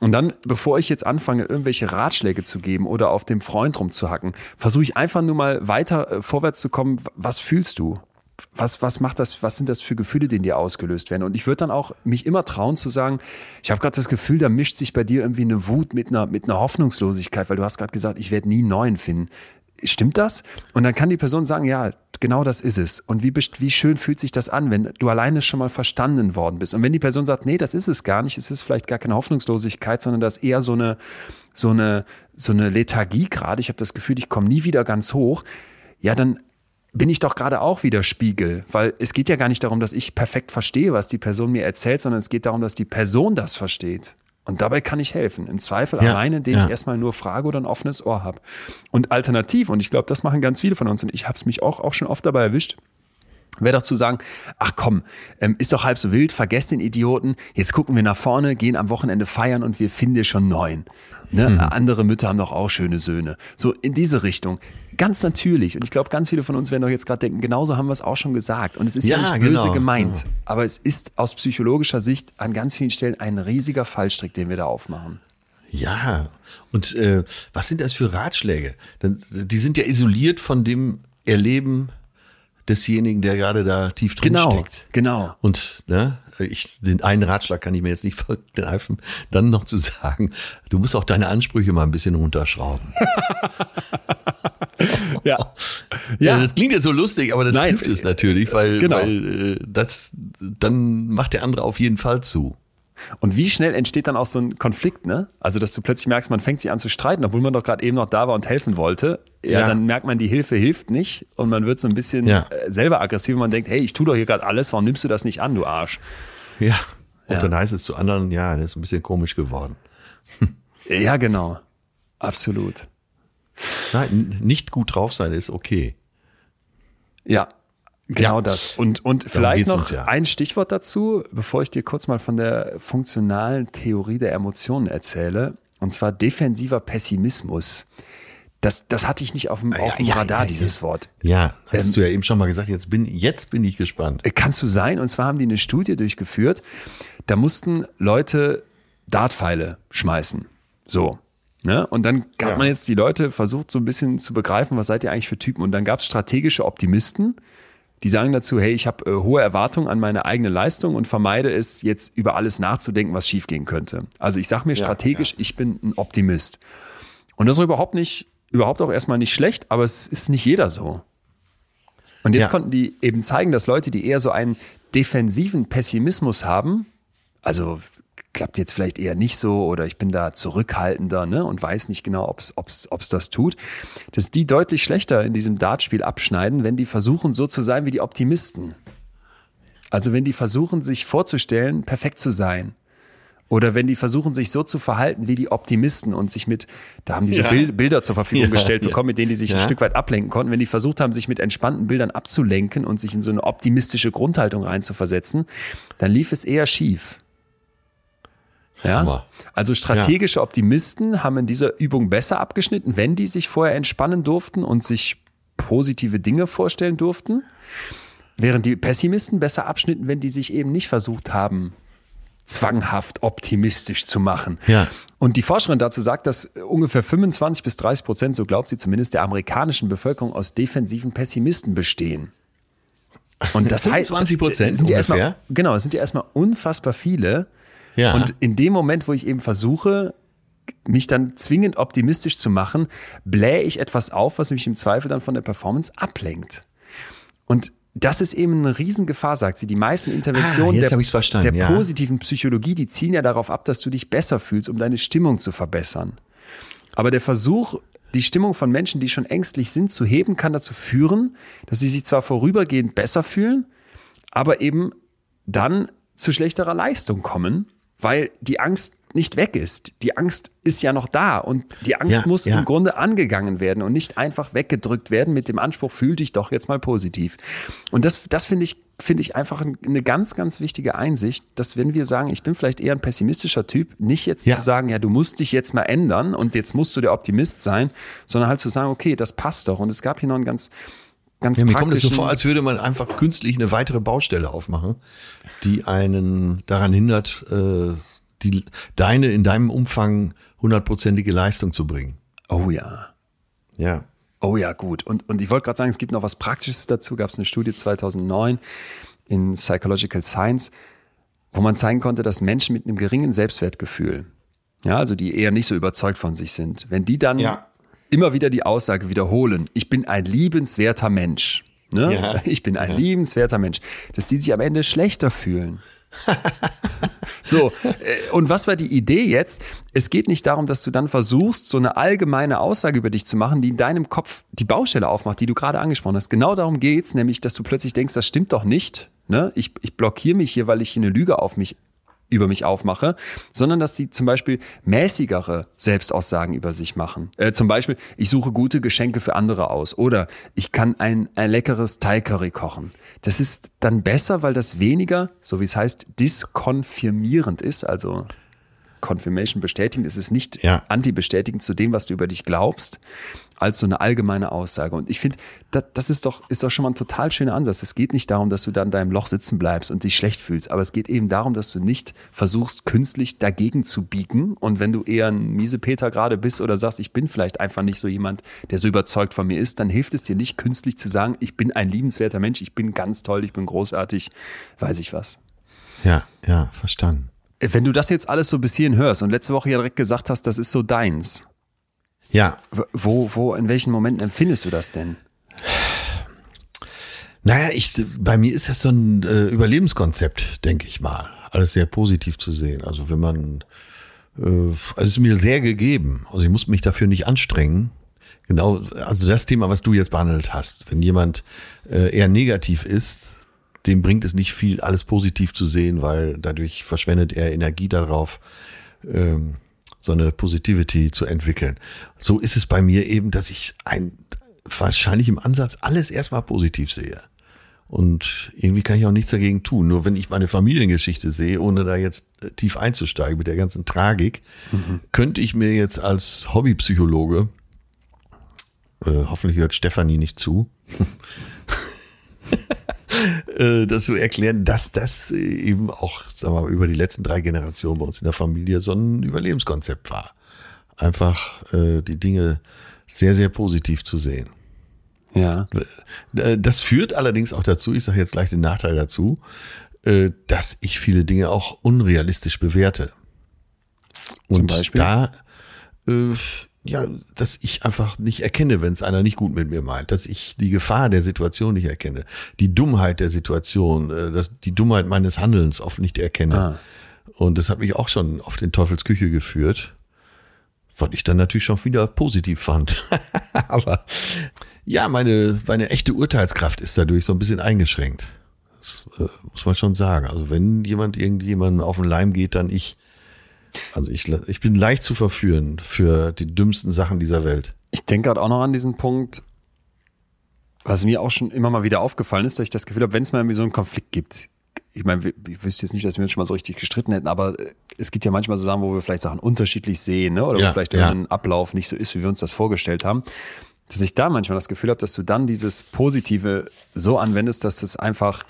Speaker 1: Und dann, bevor ich jetzt anfange, irgendwelche Ratschläge zu geben oder auf dem Freund rumzuhacken, versuche ich einfach nur mal weiter äh, vorwärts zu kommen. Was fühlst du? Was, was macht das, was sind das für Gefühle, die in dir ausgelöst werden? Und ich würde dann auch mich immer trauen zu sagen, ich habe gerade das Gefühl, da mischt sich bei dir irgendwie eine Wut mit einer, mit einer Hoffnungslosigkeit, weil du hast gerade gesagt, ich werde nie einen neuen finden. Stimmt das? Und dann kann die Person sagen, ja, genau das ist es. Und wie, wie schön fühlt sich das an, wenn du alleine schon mal verstanden worden bist. Und wenn die Person sagt, nee, das ist es gar nicht, es ist vielleicht gar keine Hoffnungslosigkeit, sondern das ist eher so eine, so eine, so eine Lethargie gerade. Ich habe das Gefühl, ich komme nie wieder ganz hoch. Ja, dann bin ich doch gerade auch wieder Spiegel, weil es geht ja gar nicht darum, dass ich perfekt verstehe, was die Person mir erzählt, sondern es geht darum, dass die Person das versteht. Und dabei kann ich helfen. Im Zweifel ja, alleine, indem ja. ich erstmal nur frage oder ein offenes Ohr habe. Und alternativ, und ich glaube, das machen ganz viele von uns, und ich habe es mich auch, auch schon oft dabei erwischt, wäre doch zu sagen, ach komm, ähm, ist doch halb so wild, vergesst den Idioten, jetzt gucken wir nach vorne, gehen am Wochenende feiern und wir finden schon neuen. Ne? Hm. Andere Mütter haben doch auch schöne Söhne. So in diese Richtung. Ganz natürlich. Und ich glaube, ganz viele von uns werden doch jetzt gerade denken, genauso haben wir es auch schon gesagt. Und es ist ja, ja nicht böse genau. gemeint. Aber es ist aus psychologischer Sicht an ganz vielen Stellen ein riesiger Fallstrick, den wir da aufmachen.
Speaker 2: Ja, und äh, was sind das für Ratschläge? Die sind ja isoliert von dem Erleben desjenigen, der gerade da tief drin
Speaker 1: genau,
Speaker 2: steckt.
Speaker 1: Genau.
Speaker 2: Und ne, ich, den einen Ratschlag kann ich mir jetzt nicht vergreifen, dann noch zu sagen, du musst auch deine Ansprüche mal ein bisschen runterschrauben.
Speaker 1: ja.
Speaker 2: ja. Das klingt jetzt so lustig, aber das Nein, trifft es natürlich, weil, genau. weil äh, das, dann macht der andere auf jeden Fall zu.
Speaker 1: Und wie schnell entsteht dann auch so ein Konflikt, ne? Also, dass du plötzlich merkst, man fängt sich an zu streiten, obwohl man doch gerade eben noch da war und helfen wollte. Ja, ja, dann merkt man, die Hilfe hilft nicht und man wird so ein bisschen ja. Äh, selber aggressiv und man denkt, hey, ich tue doch hier gerade alles, warum nimmst du das nicht an, du Arsch?
Speaker 2: Ja. Und ja. dann heißt es zu anderen, ja, das ist ein bisschen komisch geworden.
Speaker 1: ja, genau. Absolut.
Speaker 2: Nein, nicht gut drauf sein ist okay.
Speaker 1: Ja, Genau ja. das. Und, und vielleicht noch ja. ein Stichwort dazu, bevor ich dir kurz mal von der funktionalen Theorie der Emotionen erzähle. und zwar defensiver Pessimismus. Das, das hatte ich nicht auf dem, auf dem
Speaker 2: ja,
Speaker 1: Radar,
Speaker 2: ja,
Speaker 1: dieses
Speaker 2: ja.
Speaker 1: Wort.
Speaker 2: Ja, hast
Speaker 1: Ähm,
Speaker 2: du ja eben schon mal gesagt, jetzt bin, jetzt bin ich gespannt.
Speaker 1: Äh, Kannst du sein? Und zwar haben die eine Studie durchgeführt. Da mussten Leute Dartpfeile schmeißen. So. Ne? Und dann hat
Speaker 2: Ja.
Speaker 1: man jetzt die Leute versucht, so ein bisschen zu begreifen, was seid ihr eigentlich für Typen? Und dann gab es strategische Optimisten, die sagen dazu, hey, ich habe äh, hohe Erwartungen an meine eigene Leistung und vermeide es, jetzt über alles nachzudenken, was schiefgehen könnte. Also ich sage mir strategisch, ich bin ein Optimist. Und das ist überhaupt nicht, überhaupt auch erstmal nicht schlecht, aber es ist nicht jeder so. Und jetzt
Speaker 2: Ja.
Speaker 1: konnten die eben zeigen, dass Leute, die eher so einen defensiven Pessimismus haben, also klappt jetzt vielleicht eher nicht so oder ich bin da zurückhaltender ne, und weiß nicht genau, ob es das tut, dass die deutlich schlechter in diesem Dartspiel abschneiden, wenn die versuchen, so zu sein wie die Optimisten. Also wenn die versuchen, sich vorzustellen, perfekt zu sein. Oder wenn die versuchen, sich so zu verhalten wie die Optimisten und sich mit, da haben die so
Speaker 2: Ja.
Speaker 1: Bil- Bilder zur Verfügung
Speaker 2: Ja,
Speaker 1: gestellt
Speaker 2: ja.
Speaker 1: bekommen, mit denen die sich ein. Stück weit ablenken konnten. Wenn die versucht haben, sich mit entspannten Bildern abzulenken und sich in so eine optimistische Grundhaltung reinzuversetzen, dann lief es eher schief. Ja?
Speaker 2: Hammer.
Speaker 1: Also strategische Optimisten haben in dieser Übung besser abgeschnitten, wenn die sich vorher entspannen durften und sich positive Dinge vorstellen durften. Während die Pessimisten besser abschnitten, wenn die sich eben nicht versucht haben, zwanghaft optimistisch zu machen.
Speaker 2: Ja.
Speaker 1: Und die Forscherin dazu sagt, dass ungefähr 25 bis 30 Prozent, so glaubt sie zumindest, der amerikanischen Bevölkerung aus defensiven Pessimisten bestehen. Und das heißt,
Speaker 2: 25%
Speaker 1: sind ja
Speaker 2: ungefähr?
Speaker 1: erstmal, genau, es sind ja erstmal unfassbar viele.
Speaker 2: Ja.
Speaker 1: Und in dem Moment, wo ich eben versuche, mich dann zwingend optimistisch zu machen, blähe ich etwas auf, was mich im Zweifel dann von der Performance ablenkt. Und das ist eben eine Riesengefahr, sagt sie. Die meisten Interventionen
Speaker 2: Ah,
Speaker 1: der, der
Speaker 2: ja.
Speaker 1: positiven Psychologie, die zielen ja darauf ab, dass du dich besser fühlst, um deine Stimmung zu verbessern. Aber der Versuch, die Stimmung von Menschen, die schon ängstlich sind, zu heben, kann dazu führen, dass sie sich zwar vorübergehend besser fühlen, aber eben dann zu schlechterer Leistung kommen, weil die Angst nicht weg ist. Die Angst ist ja noch da und die Angst
Speaker 2: Ja,
Speaker 1: muss
Speaker 2: ja.
Speaker 1: im Grunde angegangen werden und nicht einfach weggedrückt werden mit dem Anspruch, fühl dich doch jetzt mal positiv. Und das, das finde ich, finde ich einfach ein- eine ganz, ganz wichtige Einsicht, dass wenn wir sagen, ich bin vielleicht eher ein pessimistischer Typ, nicht jetzt
Speaker 2: Ja.
Speaker 1: zu sagen, ja, du musst dich jetzt mal ändern und jetzt musst du der Optimist sein, sondern halt zu sagen, okay, das passt doch. Und es gab hier noch einen ganz, ganz
Speaker 2: Ja, mir kommt es so vor, als würde man einfach künstlich eine weitere Baustelle aufmachen, die einen daran hindert, äh, die, deine in deinem Umfang hundertprozentige Leistung zu bringen.
Speaker 1: Oh ja.
Speaker 2: Ja.
Speaker 1: Oh ja, gut. Und, und ich wollte gerade sagen, es gibt noch was Praktisches dazu. Gab es eine Studie 2009 in Psychological Science, wo man zeigen konnte, dass Menschen mit einem geringen Selbstwertgefühl, ja, also die eher nicht so überzeugt von sich sind, wenn die dann
Speaker 2: Ja.
Speaker 1: Immer wieder die Aussage wiederholen, ich bin ein liebenswerter Mensch, ne?
Speaker 2: Ja.
Speaker 1: ich bin ein liebenswerter Mensch, dass die sich am Ende schlechter fühlen. So, äh, und was war die Idee jetzt? Es geht nicht darum, dass du dann versuchst, so eine allgemeine Aussage über dich zu machen, die in deinem Kopf die Baustelle aufmacht, die du gerade angesprochen hast. Genau darum geht's, nämlich, dass du plötzlich denkst, das stimmt doch nicht. Ne? Ich, ich blockiere mich hier, weil ich hier eine Lüge auf mich über mich aufmache, sondern dass sie zum Beispiel mäßigere Selbstaussagen über sich machen. Äh, zum Beispiel, ich suche gute Geschenke für andere aus oder ich kann ein, ein leckeres Thai Curry kochen. Das ist dann besser, weil das weniger, so wie es heißt, diskonfirmierend ist, also Confirmation bestätigend, es ist nicht
Speaker 2: Ja.
Speaker 1: anti-bestätigend zu dem, was du über dich glaubst, als so eine allgemeine Aussage. Und ich finde, das, das ist doch, ist doch schon mal ein total schöner Ansatz. Es geht nicht darum, dass du da in deinem Loch sitzen bleibst und dich schlecht fühlst, aber es geht eben darum, dass du nicht versuchst, künstlich dagegen zu biegen. Und wenn du eher ein Miesepeter gerade bist oder sagst, ich bin vielleicht einfach nicht so jemand, der so überzeugt von mir ist, dann hilft es dir nicht, künstlich zu sagen, ich bin ein liebenswerter Mensch, ich bin ganz toll, ich bin großartig, weiß ich was.
Speaker 2: Ja, ja, verstanden.
Speaker 1: Wenn du das jetzt alles so bis hierhin hörst und letzte Woche ja direkt gesagt hast, das ist so deins,
Speaker 2: Ja,
Speaker 1: wo, wo, in welchen Momenten empfindest du das denn?
Speaker 2: Naja, ich, bei mir ist das so ein äh, Überlebenskonzept, denke ich mal. Alles sehr positiv zu sehen. Also wenn man, äh, also es ist mir sehr gegeben. Also ich muss mich dafür nicht anstrengen. Genau, also das Thema, was du jetzt behandelt hast. Wenn jemand äh, eher negativ ist, dem bringt es nicht viel, alles positiv zu sehen, weil dadurch verschwendet er Energie darauf, ähm, so eine Positivity zu entwickeln. So ist es bei mir eben, dass ich ein, wahrscheinlich im Ansatz alles erstmal positiv sehe. Und irgendwie kann ich auch nichts dagegen tun. Nur wenn ich meine Familiengeschichte sehe, ohne da jetzt tief einzusteigen mit der ganzen Tragik, mhm. könnte ich mir jetzt als Hobbypsychologe, äh, hoffentlich hört Stefanie nicht zu, äh, das so erklären, dass das eben auch, sagen wir mal, über die letzten drei Generationen bei uns in der Familie so ein Überlebenskonzept war. Einfach äh, die Dinge sehr, sehr positiv zu sehen.
Speaker 1: Ja.
Speaker 2: Äh, das führt allerdings auch dazu, ich sage jetzt gleich den Nachteil dazu, äh, dass ich viele Dinge auch unrealistisch bewerte. Und Zum Beispiel? da, äh, ja, dass ich einfach nicht erkenne, wenn es einer nicht gut mit mir meint, dass ich die Gefahr der Situation nicht erkenne, die Dummheit der Situation, dass die Dummheit meines Handelns oft nicht erkenne. Ah. Und das hat mich auch schon auf den Teufelsküche geführt, was ich dann natürlich schon wieder positiv fand. Aber ja, meine, meine echte Urteilskraft ist dadurch so ein bisschen eingeschränkt. Das äh, muss man schon sagen. Also wenn jemand irgendjemandem auf den Leim geht, dann ich. Also ich, ich bin leicht zu verführen für die dümmsten Sachen dieser Welt.
Speaker 1: Ich denke gerade auch noch an diesen Punkt, was mir auch schon immer mal wieder aufgefallen ist, dass ich das Gefühl habe, wenn es mal irgendwie so einen Konflikt gibt, ich meine, ich wüsste jetzt nicht, dass wir uns schon mal so richtig gestritten hätten, aber es gibt ja manchmal so Sachen, wo wir vielleicht Sachen unterschiedlich sehen, ne? oder ja, wo vielleicht ja. ein Ablauf nicht so ist, wie wir uns das vorgestellt haben dass ich da manchmal das Gefühl habe, dass du dann dieses Positive so anwendest, dass du es einfach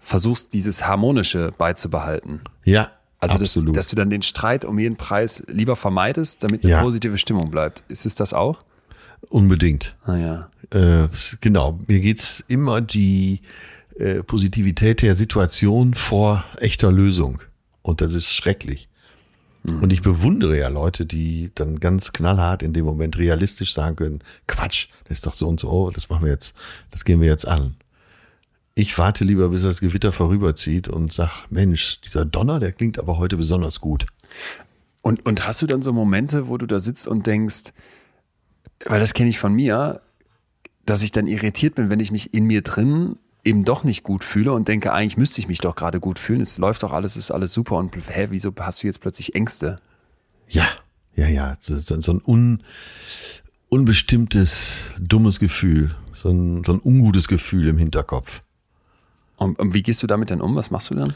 Speaker 1: versuchst, dieses Harmonische beizubehalten.
Speaker 2: Ja.
Speaker 1: Also, dass, dass, du dann den Streit um jeden Preis lieber vermeidest, damit eine ja. positive Stimmung bleibt. Ist es das auch?
Speaker 2: Unbedingt.
Speaker 1: Ah, ja.
Speaker 2: Äh, genau. Mir geht's immer die äh, Positivität der Situation vor echter Lösung. Und das ist schrecklich. Mhm. Und ich bewundere ja Leute, die dann ganz knallhart in dem Moment realistisch sagen können, Quatsch, das ist doch so und so, oh, das machen wir jetzt, das gehen wir jetzt an. Ich warte lieber, bis das Gewitter vorüberzieht und sag, Mensch, dieser Donner, der klingt aber heute besonders gut.
Speaker 1: Und, und hast du dann so Momente, wo du da sitzt und denkst, weil das kenne ich von mir, dass ich dann irritiert bin, wenn ich mich in mir drin eben doch nicht gut fühle und denke, eigentlich müsste ich mich doch gerade gut fühlen. Es läuft doch alles, ist alles super und hä, wieso hast du jetzt plötzlich Ängste?
Speaker 2: Ja, ja, ja, so, so ein un, unbestimmtes, dummes Gefühl, so ein, so ein ungutes Gefühl im Hinterkopf.
Speaker 1: Und, und wie gehst du damit denn um? Was machst du dann?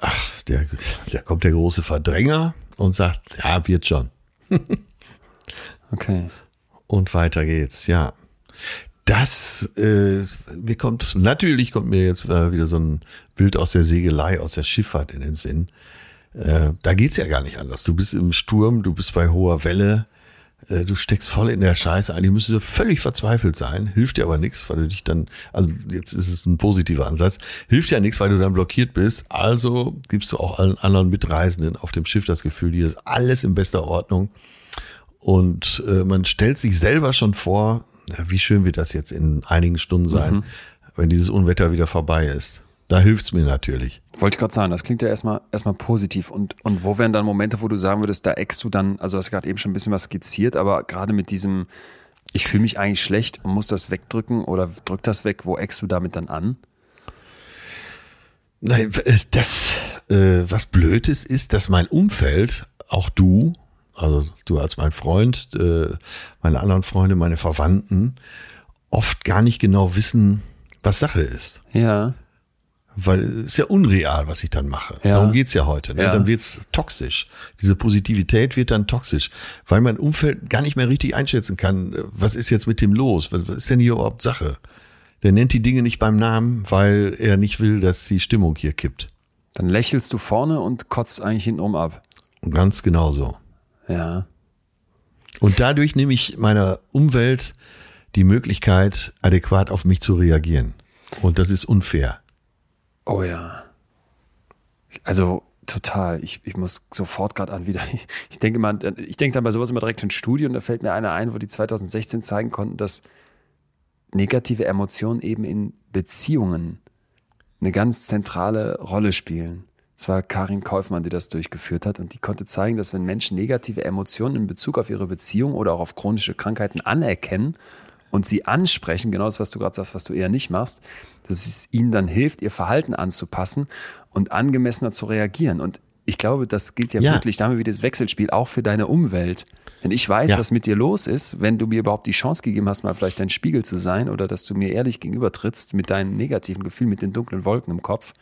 Speaker 2: Ach, der, der kommt der große Verdränger und sagt, ja, wird schon.
Speaker 1: okay.
Speaker 2: Und weiter geht's, ja das, äh, mir kommt, natürlich kommt mir jetzt wieder so ein Bild aus der Segelei, aus der Schifffahrt in den Sinn. Äh, da geht's ja gar nicht anders. Du bist im Sturm, du bist bei hoher Welle, äh, du steckst voll in der Scheiße. Eigentlich müsstest du völlig verzweifelt sein, hilft dir aber nichts, weil du dich dann, also jetzt ist es ein positiver Ansatz, hilft ja nichts, weil du dann blockiert bist. Also gibst du auch allen anderen Mitreisenden auf dem Schiff das Gefühl, hier ist alles in bester Ordnung. Und äh, man stellt sich selber schon vor, wie schön wird das jetzt in einigen Stunden sein, mhm. wenn dieses Unwetter wieder vorbei ist. Da hilft es mir natürlich.
Speaker 1: Wollte ich gerade sagen, das klingt ja erstmal erstmal positiv. Und, und wo wären dann Momente, wo du sagen würdest, da eckst du dann, also hast gerade eben schon ein bisschen was skizziert, aber gerade mit diesem, ich fühle mich eigentlich schlecht und muss das wegdrücken oder drück das weg, wo eckst du damit dann an?
Speaker 2: Nein, das, äh, was blöd ist, ist, dass mein Umfeld, auch du, also du als mein Freund, äh, meine anderen Freunde, meine Verwandten, oft gar nicht genau wissen, was Sache ist.
Speaker 1: Ja.
Speaker 2: Weil es ist ja unreal, was ich dann mache. Ja. Darum geht's ja heute. Ne? Ja. Dann wird's toxisch. Diese Positivität wird dann toxisch, weil mein Umfeld gar nicht mehr richtig einschätzen kann, was ist jetzt mit dem los? Was, was ist denn hier überhaupt Sache? Der nennt die Dinge nicht beim Namen, weil er nicht will, dass die Stimmung hier kippt.
Speaker 1: Dann lächelst du vorne und kotzt eigentlich hintenrum ab.
Speaker 2: Ganz genau so.
Speaker 1: Ja.
Speaker 2: Und dadurch nehme ich meiner Umwelt die Möglichkeit, adäquat auf mich zu reagieren. Und das ist unfair.
Speaker 1: Oh ja. Also total. Ich, ich muss sofort gerade an wieder. Ich, ich denke mal, ich denke dann bei sowas immer direkt in Studie und da fällt mir einer ein, wo die 2016 zeigen konnten, dass negative Emotionen eben in Beziehungen eine ganz zentrale Rolle spielen. Es war Karin Kaufmann, die das durchgeführt hat und die konnte zeigen, dass wenn Menschen negative Emotionen in Bezug auf ihre Beziehung oder auch auf chronische Krankheiten anerkennen und sie ansprechen, genau das, was du gerade sagst, was du eher nicht machst, dass es ihnen dann hilft, ihr Verhalten anzupassen und angemessener zu reagieren. Und ich glaube, das gilt ja, ja. wirklich, da haben wir wieder das Wechselspiel auch für deine Umwelt. Wenn ich weiß,
Speaker 2: Ja.
Speaker 1: was mit dir los ist, wenn du mir überhaupt die Chance gegeben hast, mal vielleicht dein Spiegel zu sein oder dass du mir ehrlich gegenüber trittst mit deinen negativen Gefühlen, mit den dunklen Wolken im Kopf,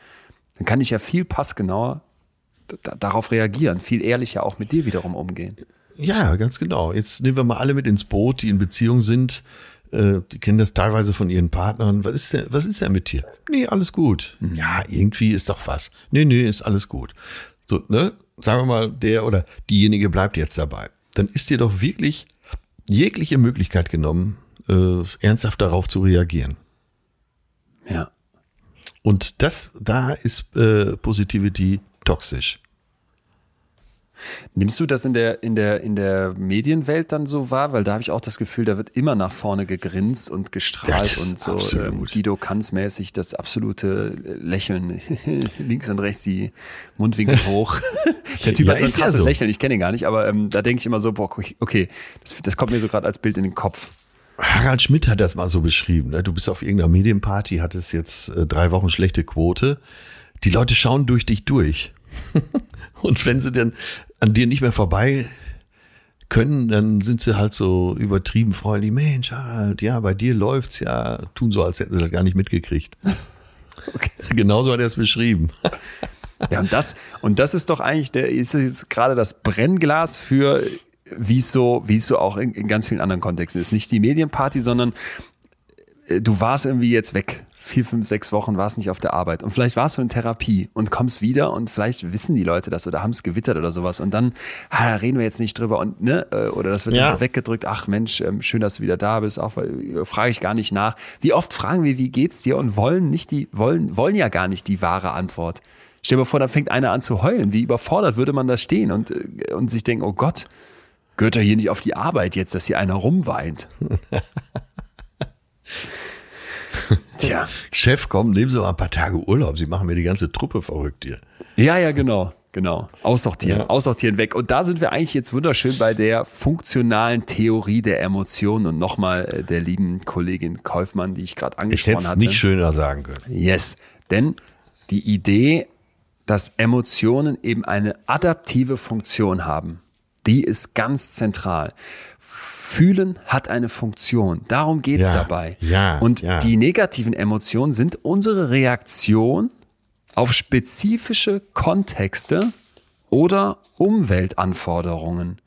Speaker 1: dann kann ich ja viel passgenauer darauf reagieren, viel ehrlicher auch mit dir wiederum umgehen.
Speaker 2: Ja, ganz genau. Jetzt nehmen wir mal alle mit ins Boot, die in Beziehung sind. Äh, Die kennen das teilweise von ihren Partnern. Was ist denn, was ist denn mit dir? Nee, alles gut. Ja, irgendwie ist doch was. Nee, nee, ist alles gut. So, ne? Sagen wir mal, der oder diejenige bleibt jetzt dabei. Dann ist dir doch wirklich jegliche Möglichkeit genommen, äh, ernsthaft darauf zu reagieren.
Speaker 1: Ja.
Speaker 2: Und das, da ist äh, Positivity toxisch.
Speaker 1: Nimmst du das in der, in der, in der Medienwelt dann so wahr? Weil da habe ich auch das Gefühl, da wird immer nach vorne gegrinst und gestrahlt
Speaker 2: Ja,
Speaker 1: und so ähm, Guido Kanz mäßig das absolute Lächeln. Links und rechts die Mundwinkel hoch. der Typ
Speaker 2: Ja,
Speaker 1: hat so ein
Speaker 2: ist ja
Speaker 1: krasses
Speaker 2: so.
Speaker 1: Lächeln, ich kenne ihn gar nicht, aber ähm, da denke ich immer so, boah, okay, das, das kommt mir so gerade als Bild in den Kopf.
Speaker 2: Harald Schmidt hat das mal so beschrieben. Ne? Du bist auf irgendeiner Medienparty, hattest jetzt äh, drei Wochen schlechte Quote. Die Leute schauen durch dich durch. Und wenn sie dann an dir nicht mehr vorbei können, dann sind sie halt so übertrieben freundlich. Mensch, Harald, ja, bei dir läuft's ja. Tun so, als hätten sie das gar nicht mitgekriegt.
Speaker 1: Okay.
Speaker 2: Genauso hat er es beschrieben.
Speaker 1: Ja, und das, und das ist doch eigentlich der, ist jetzt gerade das Brennglas für, wie es so, wie es so auch in, in ganz vielen anderen Kontexten ist. Nicht die Medienparty, sondern äh, du warst irgendwie jetzt weg. Vier, fünf, sechs Wochen warst nicht auf der Arbeit. Und vielleicht warst du in Therapie und kommst wieder und vielleicht wissen die Leute das oder haben es gewittert oder sowas. Und dann, da reden wir jetzt nicht drüber und, ne, äh, oder das wird
Speaker 2: Ja.
Speaker 1: dann so weggedrückt. Ach Mensch, ähm, schön, dass du wieder da bist. Auch äh, frage ich gar nicht nach. Wie oft fragen wir, wie geht's dir und wollen nicht die, wollen, wollen ja gar nicht die wahre Antwort. Stell dir mal vor, da fängt einer an zu heulen. Wie überfordert würde man da stehen und, äh, und sich denken, oh Gott, gehört er hier nicht auf die Arbeit jetzt, dass hier einer rumweint? Tja.
Speaker 2: Chef, komm, nehmen Sie mal ein paar Tage Urlaub. Sie machen mir die ganze Truppe verrückt hier.
Speaker 1: Ja, ja, genau. Genau. Aussortieren,
Speaker 2: Ja.
Speaker 1: aussortieren weg. Und da sind wir eigentlich jetzt wunderschön bei der funktionalen Theorie der Emotionen und nochmal äh, der lieben Kollegin Kaufmann, die ich gerade
Speaker 2: Ich
Speaker 1: angesprochen
Speaker 2: hätte es
Speaker 1: hatte.
Speaker 2: nicht schöner sagen können.
Speaker 1: Yes. Denn die Idee, dass Emotionen eben eine adaptive Funktion haben, die ist ganz zentral. Fühlen hat eine Funktion. Darum geht's
Speaker 2: Ja,
Speaker 1: dabei.
Speaker 2: ja,
Speaker 1: Und
Speaker 2: ja.
Speaker 1: die negativen Emotionen sind unsere Reaktion auf spezifische Kontexte oder Umweltanforderungen.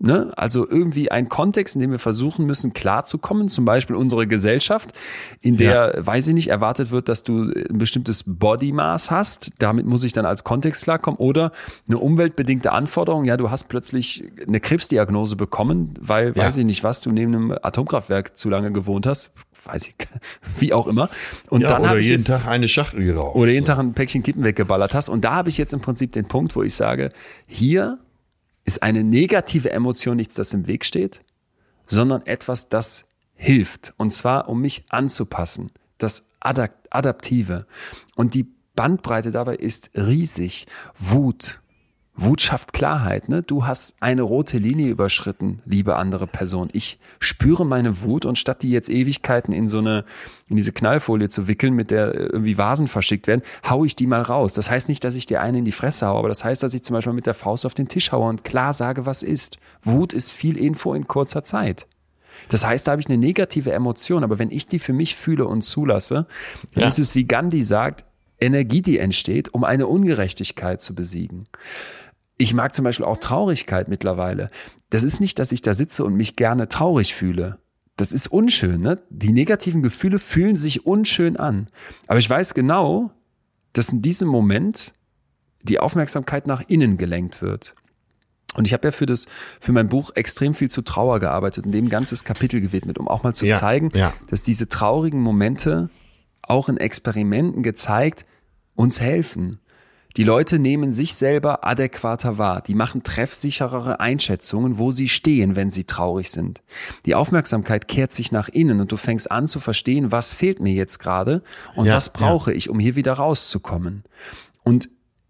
Speaker 1: Ne? Also irgendwie ein Kontext, in dem wir versuchen müssen, klarzukommen, zum Beispiel unsere Gesellschaft, in der, weiß ich nicht, erwartet wird, dass du ein bestimmtes Bodymaß hast. Damit muss ich dann als Kontext klarkommen. Oder eine umweltbedingte Anforderung, ja, du hast plötzlich eine Krebsdiagnose bekommen, weil,
Speaker 2: Ja.
Speaker 1: weiß ich nicht, was, du neben einem Atomkraftwerk zu lange gewohnt hast. Weiß ich, wie auch immer. Und
Speaker 2: Ja,
Speaker 1: dann
Speaker 2: oder
Speaker 1: habe ich
Speaker 2: jeden
Speaker 1: jetzt,
Speaker 2: Tag eine Schachtel geraucht.
Speaker 1: oder jeden Tag ein Päckchen Kippen weggeballert hast. Und da habe ich jetzt im Prinzip den Punkt, wo ich sage, hier ist eine negative Emotion nichts, das im Weg steht, sondern etwas, das hilft. Und zwar, um mich anzupassen. Das Adapt Adaptive. Und die Bandbreite dabei ist riesig. Wut. Wut schafft Klarheit. Ne? Du hast eine rote Linie überschritten, liebe andere Person. Ich spüre meine Wut und statt die jetzt Ewigkeiten in so eine, in diese Knallfolie zu wickeln, mit der irgendwie Vasen verschickt werden, hau ich die mal raus. Das heißt nicht, dass ich dir eine in die Fresse haue, aber das heißt, dass ich zum Beispiel mit der Faust auf den Tisch haue und klar sage, was ist. Wut ist viel Info in kurzer Zeit. Das heißt, da habe ich eine negative Emotion, aber wenn ich die für mich fühle und zulasse, dann
Speaker 2: Ja.
Speaker 1: ist es, wie Gandhi sagt, Energie, die entsteht, um eine Ungerechtigkeit zu besiegen. Ich mag zum Beispiel auch Traurigkeit mittlerweile. Das ist nicht, dass ich da sitze und mich gerne traurig fühle. Das ist unschön. Ne? Die negativen Gefühle fühlen sich unschön an. Aber ich weiß genau, dass in diesem Moment die Aufmerksamkeit nach innen gelenkt wird. Und ich habe ja für das, für mein Buch extrem viel zu Trauer gearbeitet und dem ein ganzes Kapitel gewidmet, um auch mal zu
Speaker 2: Ja,
Speaker 1: zeigen,
Speaker 2: ja.
Speaker 1: dass diese traurigen Momente auch in Experimenten gezeigt uns helfen. Die Leute nehmen sich selber adäquater wahr. Die machen treffsicherere Einschätzungen, wo sie stehen, wenn sie traurig sind. Die Aufmerksamkeit kehrt sich nach innen und du fängst an zu verstehen, was fehlt mir jetzt gerade und
Speaker 2: Ja,
Speaker 1: was brauche ich, um hier wieder rauszukommen. Und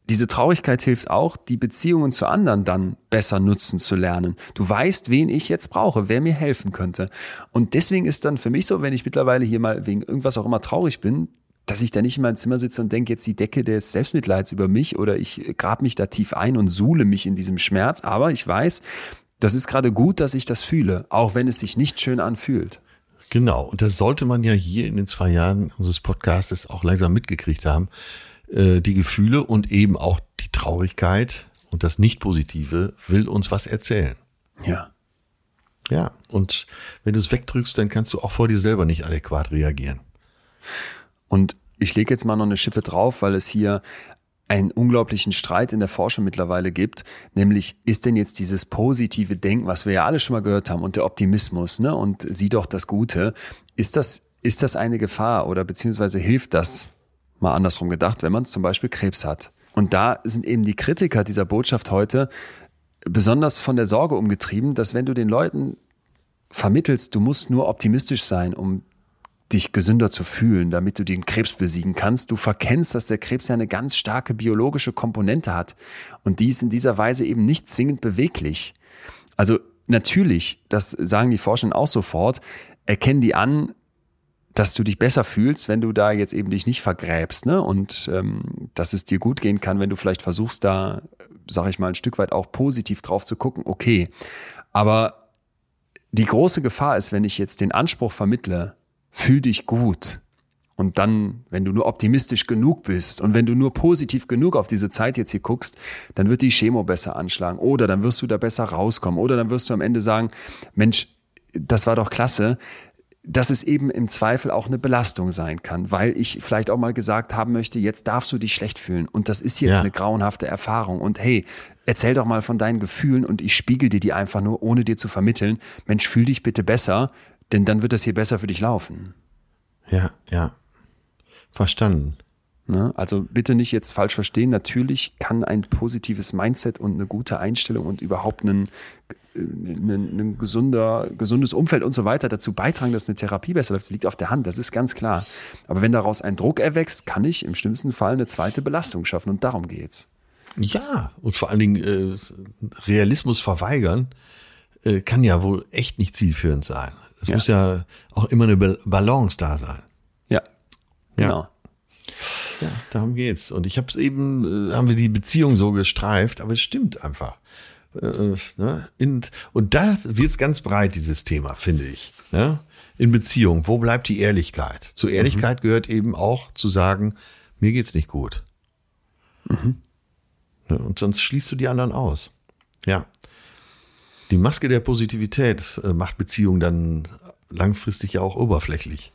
Speaker 1: diese Traurigkeit hilft auch, die Beziehungen zu anderen dann besser nutzen zu lernen. Du weißt, wen ich jetzt brauche, wer mir helfen könnte. Und deswegen ist dann für mich so, wenn ich mittlerweile hier mal wegen irgendwas auch immer traurig bin, dass ich da nicht in meinem Zimmer sitze und denke jetzt die Decke des Selbstmitleids über mich oder ich grab mich da tief ein und suhle mich in diesem Schmerz. Aber ich weiß, das ist gerade gut, dass ich das fühle, auch wenn es sich nicht schön anfühlt.
Speaker 2: Genau, und das sollte man ja hier in den zwei Jahren unseres Podcasts auch langsam mitgekriegt haben. Äh, die Gefühle und eben auch die Traurigkeit und das Nicht-Positive will uns was erzählen.
Speaker 1: Ja.
Speaker 2: Ja, und wenn du es wegdrückst, dann kannst du auch vor dir selber nicht adäquat reagieren.
Speaker 1: Und ich lege jetzt mal noch eine Schippe drauf, weil es hier einen unglaublichen Streit in der Forschung mittlerweile gibt, nämlich ist denn jetzt dieses positive Denken, was wir ja alle schon mal gehört haben, und der Optimismus, ne, und sieh doch das Gute, ist das, ist das eine Gefahr oder beziehungsweise hilft das, mal andersrum gedacht, wenn man zum Beispiel Krebs hat? Und da sind eben die Kritiker dieser Botschaft heute besonders von der Sorge umgetrieben, dass wenn du den Leuten vermittelst, du musst nur optimistisch sein, um dich gesünder zu fühlen, damit du den Krebs besiegen kannst. Du verkennst, dass der Krebs ja eine ganz starke biologische Komponente hat und die ist in dieser Weise eben nicht zwingend beweglich. Also natürlich, das sagen die Forscher auch sofort, erkennen die an, dass du dich besser fühlst, wenn du da jetzt eben dich nicht vergräbst, ne? Und ähm, dass es dir gut gehen kann, wenn du vielleicht versuchst, da, sag ich mal, ein Stück weit auch positiv drauf zu gucken, okay. Aber die große Gefahr ist, wenn ich jetzt den Anspruch vermittle, fühl dich gut. Und dann, wenn du nur optimistisch genug bist und wenn du nur positiv genug auf diese Zeit jetzt hier guckst, dann wird die Chemo besser anschlagen. Oder dann wirst du da besser rauskommen. Oder dann wirst du am Ende sagen, Mensch, das war doch klasse, dass es eben im Zweifel auch eine Belastung sein kann, weil ich vielleicht auch mal gesagt haben möchte, jetzt darfst du dich schlecht fühlen. Und das ist jetzt ja. eine grauenhafte Erfahrung. Und hey, erzähl doch mal von deinen Gefühlen und ich spiegel dir die einfach nur, ohne dir zu vermitteln, Mensch, fühl dich bitte besser, denn dann wird das hier besser für dich laufen.
Speaker 2: Ja, ja. Verstanden.
Speaker 1: Ne? Also bitte nicht jetzt falsch verstehen. Natürlich kann ein positives Mindset und eine gute Einstellung und überhaupt ein, ein, ein gesunder, gesundes Umfeld und so weiter dazu beitragen, dass eine Therapie besser läuft. Das liegt auf der Hand, das ist ganz klar. Aber wenn daraus ein Druck erwächst, kann ich im schlimmsten Fall eine zweite Belastung schaffen und darum geht's.
Speaker 2: Ja, und vor allen Dingen äh, Realismus verweigern äh, kann ja wohl echt nicht zielführend sein. Es ja. muss ja auch immer eine Balance da sein.
Speaker 1: Ja, genau.
Speaker 2: Ja, darum geht's. Und ich habe es eben, äh, haben wir die Beziehung so gestreift, aber es stimmt einfach. Äh, äh ne? In, und da wird's ganz breit, dieses Thema, finde ich. Ne? In Beziehung, wo bleibt die Ehrlichkeit? Zur Ehrlichkeit mhm. gehört eben auch zu sagen, mir geht's nicht gut. Mhm. Ne? Und sonst schließt du die anderen aus. Ja. Die Maske der Positivität äh, macht Beziehungen dann langfristig ja auch oberflächlich.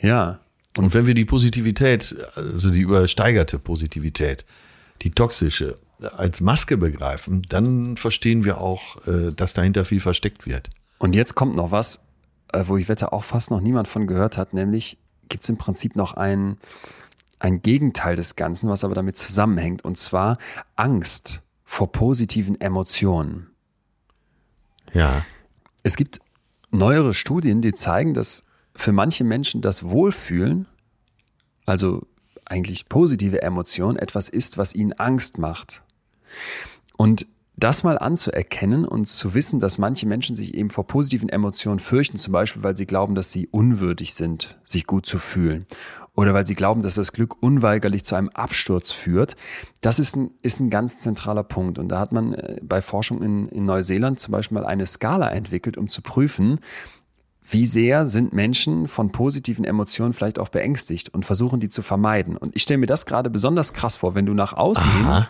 Speaker 1: Ja.
Speaker 2: Und wenn wir die Positivität, also die übersteigerte Positivität, die toxische, als Maske begreifen, dann verstehen wir auch, äh, dass dahinter viel versteckt wird.
Speaker 1: Und jetzt kommt noch was, äh, wo ich wette auch fast noch niemand von gehört hat, nämlich gibt es im Prinzip noch ein, ein Gegenteil des Ganzen, was aber damit zusammenhängt, und zwar Angst vor positiven Emotionen.
Speaker 2: Ja.
Speaker 1: Es gibt neuere Studien, die zeigen, dass für manche Menschen das Wohlfühlen, also eigentlich positive Emotionen, etwas ist, was ihnen Angst macht. Und das mal anzuerkennen und zu wissen, dass manche Menschen sich eben vor positiven Emotionen fürchten, zum Beispiel, weil sie glauben, dass sie unwürdig sind, sich gut zu fühlen. Oder weil sie glauben, dass das Glück unweigerlich zu einem Absturz führt. Das ist ein, ist ein ganz zentraler Punkt. Und da hat man äh, bei Forschung in, in Neuseeland zum Beispiel mal eine Skala entwickelt, um zu prüfen, wie sehr sind Menschen von positiven Emotionen vielleicht auch beängstigt und versuchen die zu vermeiden. Und ich stelle mir das gerade besonders krass vor, wenn du nach außen hin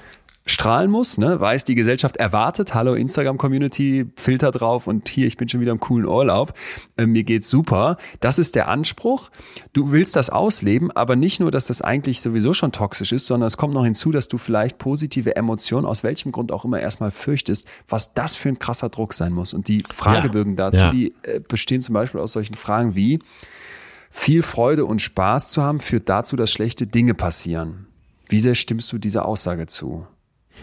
Speaker 1: strahlen muss, ne? weiß, die Gesellschaft erwartet, hallo Instagram-Community, Filter drauf und hier, ich bin schon wieder im coolen Urlaub, äh, mir geht's super. Das ist der Anspruch. Du willst das ausleben, aber nicht nur, dass das eigentlich sowieso schon toxisch ist, sondern es kommt noch hinzu, dass du vielleicht positive Emotionen, aus welchem Grund auch immer, erstmal fürchtest, was das für ein krasser Druck sein muss. Und die Fragebögen ja. dazu, ja. die äh, bestehen zum Beispiel aus solchen Fragen wie, viel Freude und Spaß zu haben, führt dazu, dass schlechte Dinge passieren. Wie sehr stimmst du dieser Aussage zu?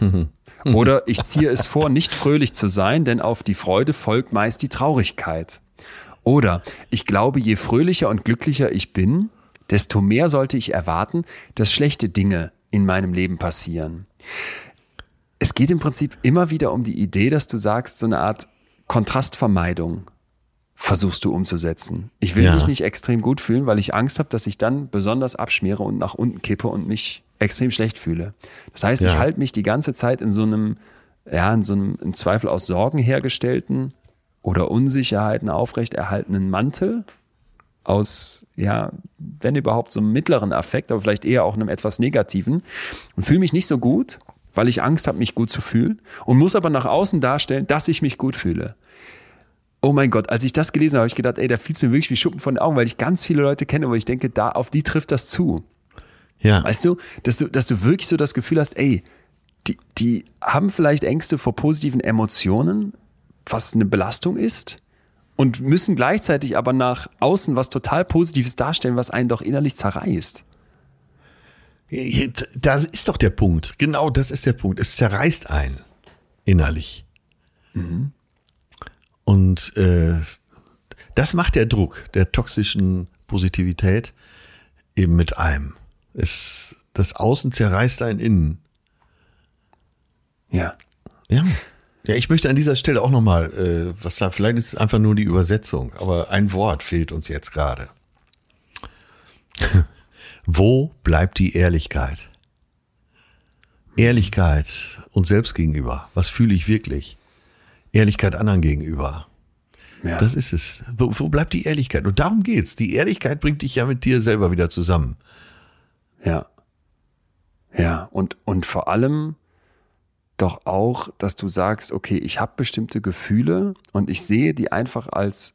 Speaker 1: Oder ich ziehe es vor, nicht fröhlich zu sein, denn auf die Freude folgt meist die Traurigkeit. Oder ich glaube, je fröhlicher und glücklicher ich bin, desto mehr sollte ich erwarten, dass schlechte Dinge in meinem Leben passieren. Es geht im Prinzip immer wieder um die Idee, dass du sagst, so eine Art Kontrastvermeidung versuchst du umzusetzen. Ich will ja. mich nicht extrem gut fühlen, weil ich Angst habe, dass ich dann besonders abschmiere und nach unten kippe und mich extrem schlecht fühle. Das heißt, ja. ich halte mich die ganze Zeit in so einem ja, in so einem im Zweifel aus Sorgen hergestellten oder Unsicherheiten aufrechterhaltenen Mantel aus, ja, wenn überhaupt so einem mittleren Affekt, aber vielleicht eher auch einem etwas negativen und fühle mich nicht so gut, weil ich Angst habe, mich gut zu fühlen und muss aber nach außen darstellen, dass ich mich gut fühle. Oh mein Gott, als ich das gelesen habe, habe ich gedacht, ey, da fiel es mir wirklich wie Schuppen von den Augen, weil ich ganz viele Leute kenne, wo ich denke, da auf die trifft das zu.
Speaker 2: Ja.
Speaker 1: Weißt du, dass du, dass du wirklich so das Gefühl hast, ey, die, die haben vielleicht Ängste vor positiven Emotionen, was eine Belastung ist, und müssen gleichzeitig aber nach außen was total Positives darstellen, was einen doch innerlich zerreißt.
Speaker 2: Das ist doch der Punkt. Genau das ist der Punkt. Es zerreißt einen innerlich. Mhm. Und äh, das macht der Druck der toxischen Positivität eben mit einem. Es, das Außen zerreißt einen innen.
Speaker 1: Ja.
Speaker 2: Ja. Ja, ich möchte an dieser Stelle auch nochmal, äh, was da, vielleicht ist es einfach nur die Übersetzung, aber ein Wort fehlt uns jetzt gerade. Wo bleibt die Ehrlichkeit? Ehrlichkeit uns selbst gegenüber. Was fühle ich wirklich? Ehrlichkeit anderen gegenüber. Ja. Das ist es. Wo, wo bleibt die Ehrlichkeit? Und darum geht's. Die Ehrlichkeit bringt dich ja mit dir selber wieder zusammen.
Speaker 1: Ja. Ja, und, und vor allem doch auch, dass du sagst, okay, ich habe bestimmte Gefühle und ich sehe die einfach als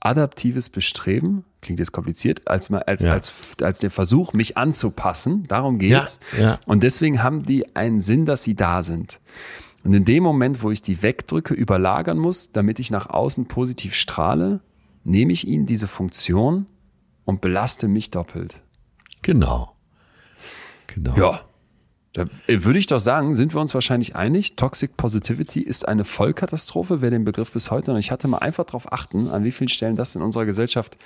Speaker 1: adaptives Bestreben, klingt jetzt kompliziert, als, als, ja. als, als der Versuch, mich anzupassen. Darum geht's. Ja, ja. Und deswegen haben die einen Sinn, dass sie da sind. Und in dem Moment, wo ich die wegdrücke, überlagern muss, damit ich nach außen positiv strahle, nehme ich ihnen diese Funktion und belaste mich doppelt.
Speaker 2: Genau.
Speaker 1: Genau. Ja. Da würde ich doch sagen, sind wir uns wahrscheinlich einig, Toxic Positivity ist eine Vollkatastrophe, wer den Begriff bis heute noch nicht hatte, mal einfach darauf achten, an wie vielen Stellen das in unserer Gesellschaft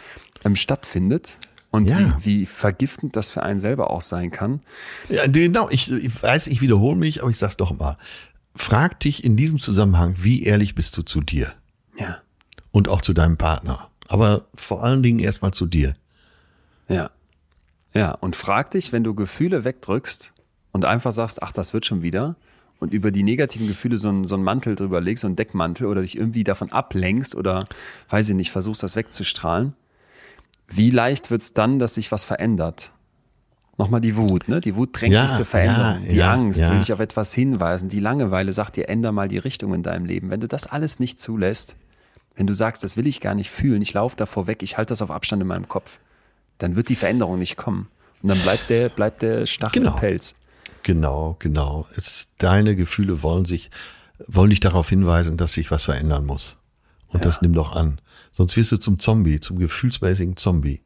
Speaker 1: ähm, stattfindet und ja. wie, wie, vergiftend das für einen selber auch sein kann.
Speaker 2: Ja, genau, ich, ich weiß, ich wiederhole mich, aber ich sag's doch mal. Frag dich in diesem Zusammenhang, wie ehrlich bist du zu dir?
Speaker 1: Ja.
Speaker 2: Und auch zu deinem Partner. Aber vor allen Dingen erstmal zu dir.
Speaker 1: Ja. Ja, und frag dich, wenn du Gefühle wegdrückst und einfach sagst, ach, das wird schon wieder, und über die negativen Gefühle so einen, so einen Mantel drüber legst, so einen Deckmantel oder dich irgendwie davon ablenkst oder, weiß ich nicht, versuchst das wegzustrahlen, wie leicht wird es dann, dass sich was verändert? Nochmal die Wut, ne? Die Wut drängt ja, dich zur Veränderung. Ja, die ja, Angst will dich auf etwas hinweisen. Die Langeweile sagt dir, änder mal die Richtung in deinem Leben. Wenn du das alles nicht zulässt, wenn du sagst, das will ich gar nicht fühlen, ich laufe davor weg, ich halte das auf Abstand in meinem Kopf, dann wird die Veränderung nicht kommen. Und dann bleibt der, bleibt der Stachel genau. im Pelz.
Speaker 2: Genau, genau. Es, deine Gefühle wollen sich, wollen dich darauf hinweisen, dass sich was verändern muss. Und ja. das nimm doch an. Sonst wirst du zum Zombie, zum gefühlsmäßigen Zombie,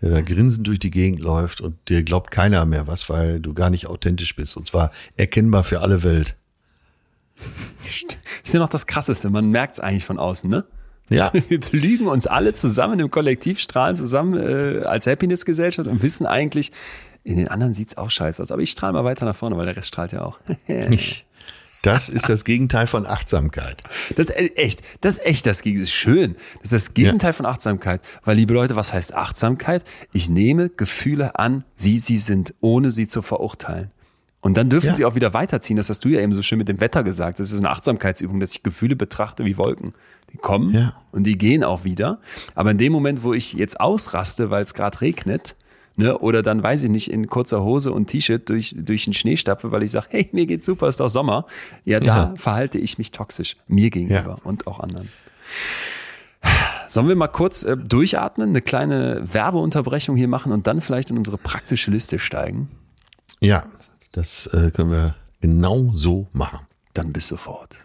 Speaker 2: der da grinsend durch die Gegend läuft und dir glaubt keiner mehr was, weil du gar nicht authentisch bist. Und zwar erkennbar für alle Welt.
Speaker 1: Ist ja noch das Krasseste. Man merkt es eigentlich von außen, ne?
Speaker 2: Ja.
Speaker 1: Wir belügen uns alle zusammen im Kollektiv, strahlen zusammen äh, als Happiness-Gesellschaft und wissen eigentlich, in den anderen sieht's auch scheiße aus. Aber ich strahle mal weiter nach vorne, weil der Rest strahlt ja auch.
Speaker 2: Das ist das Gegenteil von Achtsamkeit.
Speaker 1: Das ist echt, das ist echt das Gegenteil. Das ist schön. Das ist das Gegenteil ja. von Achtsamkeit. Weil, liebe Leute, was heißt Achtsamkeit? Ich nehme Gefühle an, wie sie sind, ohne sie zu verurteilen. Und dann dürfen ja. sie auch wieder weiterziehen. Das hast du ja eben so schön mit dem Wetter gesagt. Das ist eine Achtsamkeitsübung, dass ich Gefühle betrachte wie Wolken. Die kommen ja. und die gehen auch wieder. Aber in dem Moment, wo ich jetzt ausraste, weil es gerade regnet, Ne? Oder dann, weiß ich nicht, in kurzer Hose und T-Shirt durch, durch den Schnee stapfe, weil ich sage, hey, mir geht's super, ist doch Sommer. Ja, da ja. verhalte ich mich toxisch, mir gegenüber und auch anderen. Sollen wir mal kurz äh, durchatmen, eine kleine Werbeunterbrechung hier machen und dann vielleicht in unsere praktische Liste steigen?
Speaker 2: Ja, das äh, können wir genau so machen.
Speaker 1: Dann bis sofort.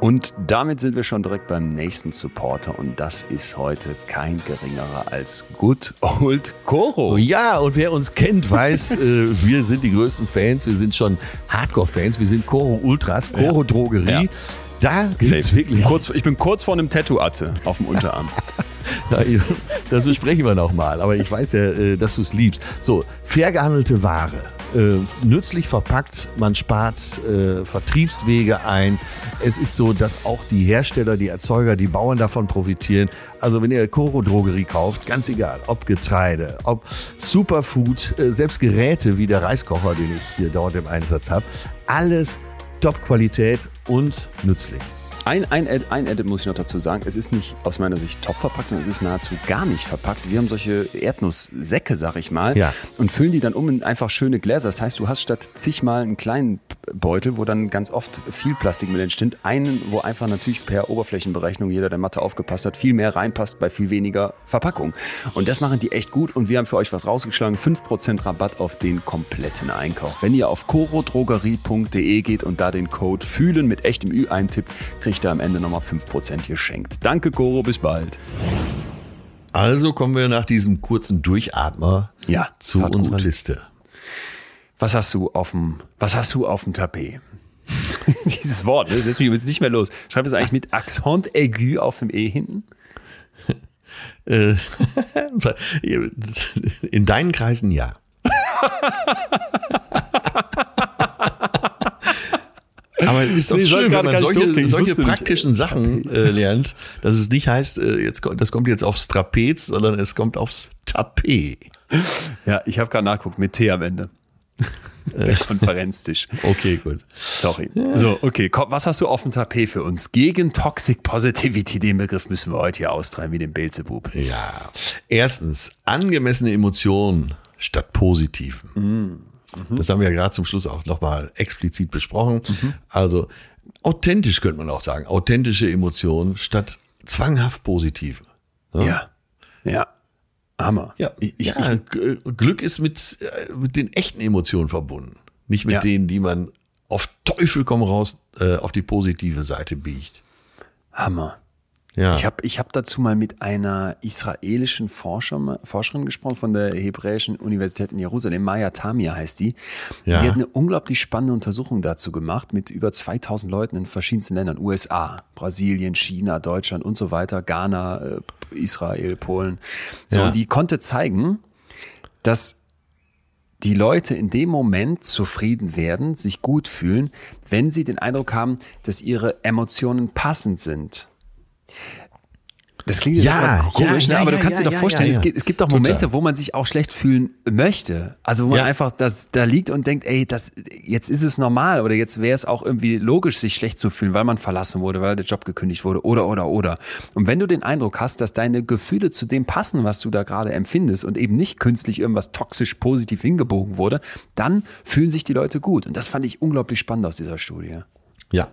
Speaker 1: Und damit sind wir schon direkt beim nächsten Supporter und das ist heute kein geringerer als Good Old Koro.
Speaker 2: Ja, und wer uns kennt, weiß, äh, wir sind die größten Fans, wir sind schon Hardcore-Fans, wir sind Koro Ultras, Koro Drogerie. Ja. Da gibt's wirklich.
Speaker 1: Kurz, ich bin kurz vor einem Tattoo-Atze auf dem Unterarm.
Speaker 2: das besprechen wir nochmal, aber ich weiß ja, äh, dass du es liebst. So, fair gehandelte Ware äh, nützlich verpackt, man spart äh, Vertriebswege ein. Es ist so, dass auch die Hersteller, die Erzeuger, die Bauern davon profitieren. Also wenn ihr Koro Drogerie kauft, ganz egal, ob Getreide, ob Superfood, äh, selbst Geräte wie der Reiskocher, den ich hier dort im Einsatz habe, alles Top-Qualität und nützlich.
Speaker 1: Ein, ein, ein Edit muss ich noch dazu sagen. Es ist nicht aus meiner Sicht top verpackt, sondern es ist nahezu gar nicht verpackt. Wir haben solche Erdnusssäcke, sag ich mal,
Speaker 2: Ja.
Speaker 1: und füllen die dann um in einfach schöne Gläser. Das heißt, du hast statt zigmal einen kleinen Beutel, wo dann ganz oft viel Plastik mit entsteht, einen, wo einfach natürlich per Oberflächenberechnung jeder, der Mathe aufgepasst hat, viel mehr reinpasst bei viel weniger Verpackung. Und das machen die echt gut und wir haben für euch was rausgeschlagen. 5% Rabatt auf den kompletten Einkauf. Wenn ihr auf corodrogerie.de geht und da den Code fühlen mit echtem Ü eintippt, kriegt ihr am Ende nochmal 5% geschenkt. Danke Coro, bis bald.
Speaker 2: Also kommen wir nach diesem kurzen Durchatmer
Speaker 1: Ja,
Speaker 2: zu unserer
Speaker 1: gut.
Speaker 2: Liste.
Speaker 1: Was hast du auf dem, was hast du auf dem Tapet? Dieses Wort, ne? das lässt mich übrigens nicht mehr los. Schreib es eigentlich mit Accent aigu auf dem E hinten.
Speaker 2: Äh, In deinen Kreisen ja. Aber es ist doch
Speaker 1: Nee,
Speaker 2: schön, wenn man solche, solche
Speaker 1: wusste nicht.
Speaker 2: praktischen Sachen äh, lernt, dass es nicht heißt, äh, jetzt, das kommt jetzt aufs Trapez, sondern es kommt aufs Tapet.
Speaker 1: Ja, ich habe gerade nachguckt mit T am Ende. Der Konferenztisch.
Speaker 2: Okay, gut.
Speaker 1: Sorry. So, okay, komm, was hast du auf dem Tapet für uns? Gegen Toxic Positivity, den Begriff müssen wir heute hier austreiben wie den Beelzebub.
Speaker 2: Ja. Erstens, angemessene Emotionen statt positiven. Das haben wir ja gerade zum Schluss auch nochmal explizit besprochen. Also authentisch könnte man auch sagen. Authentische Emotionen statt zwanghaft positive.
Speaker 1: Ja. Ja. Hammer.
Speaker 2: Ja,
Speaker 1: Ich, ich,
Speaker 2: ja G- Glück ist mit, äh, mit den echten Emotionen verbunden. Nicht mit
Speaker 1: Ja.
Speaker 2: denen, die man auf Teufel komm raus äh, auf die positive Seite biegt.
Speaker 1: Hammer.
Speaker 2: Ja.
Speaker 1: Ich habe ich hab dazu mal mit einer israelischen Forscher, Forscherin gesprochen von der Hebräischen Universität in Jerusalem. Maya Tamir heißt die.
Speaker 2: Ja.
Speaker 1: Die hat eine unglaublich spannende Untersuchung dazu gemacht mit über 2000 Leuten in verschiedensten Ländern. USA, Brasilien, China, Deutschland und so weiter, Ghana, äh, Israel, Polen. So,
Speaker 2: Ja.
Speaker 1: und die konnte zeigen, dass die Leute in dem Moment zufrieden werden, sich gut fühlen, wenn sie den Eindruck haben, dass ihre Emotionen passend sind. Das klingt jetzt
Speaker 2: Ja,
Speaker 1: komisch,
Speaker 2: ja,
Speaker 1: ne? aber
Speaker 2: ja,
Speaker 1: du kannst dir doch vorstellen, es, gibt, es gibt doch
Speaker 2: Total.
Speaker 1: Momente, wo man sich auch schlecht fühlen möchte. Also wo man einfach das, da liegt und denkt, ey, das, jetzt ist es normal oder jetzt wäre es auch irgendwie logisch, sich schlecht zu fühlen, weil man verlassen wurde, weil der Job gekündigt wurde oder, oder, oder. Und wenn du den Eindruck hast, dass deine Gefühle zu dem passen, was du da gerade empfindest und eben nicht künstlich irgendwas toxisch positiv hingebogen wurde, dann fühlen sich die Leute gut. Und das fand ich unglaublich spannend aus dieser Studie.
Speaker 2: Ja.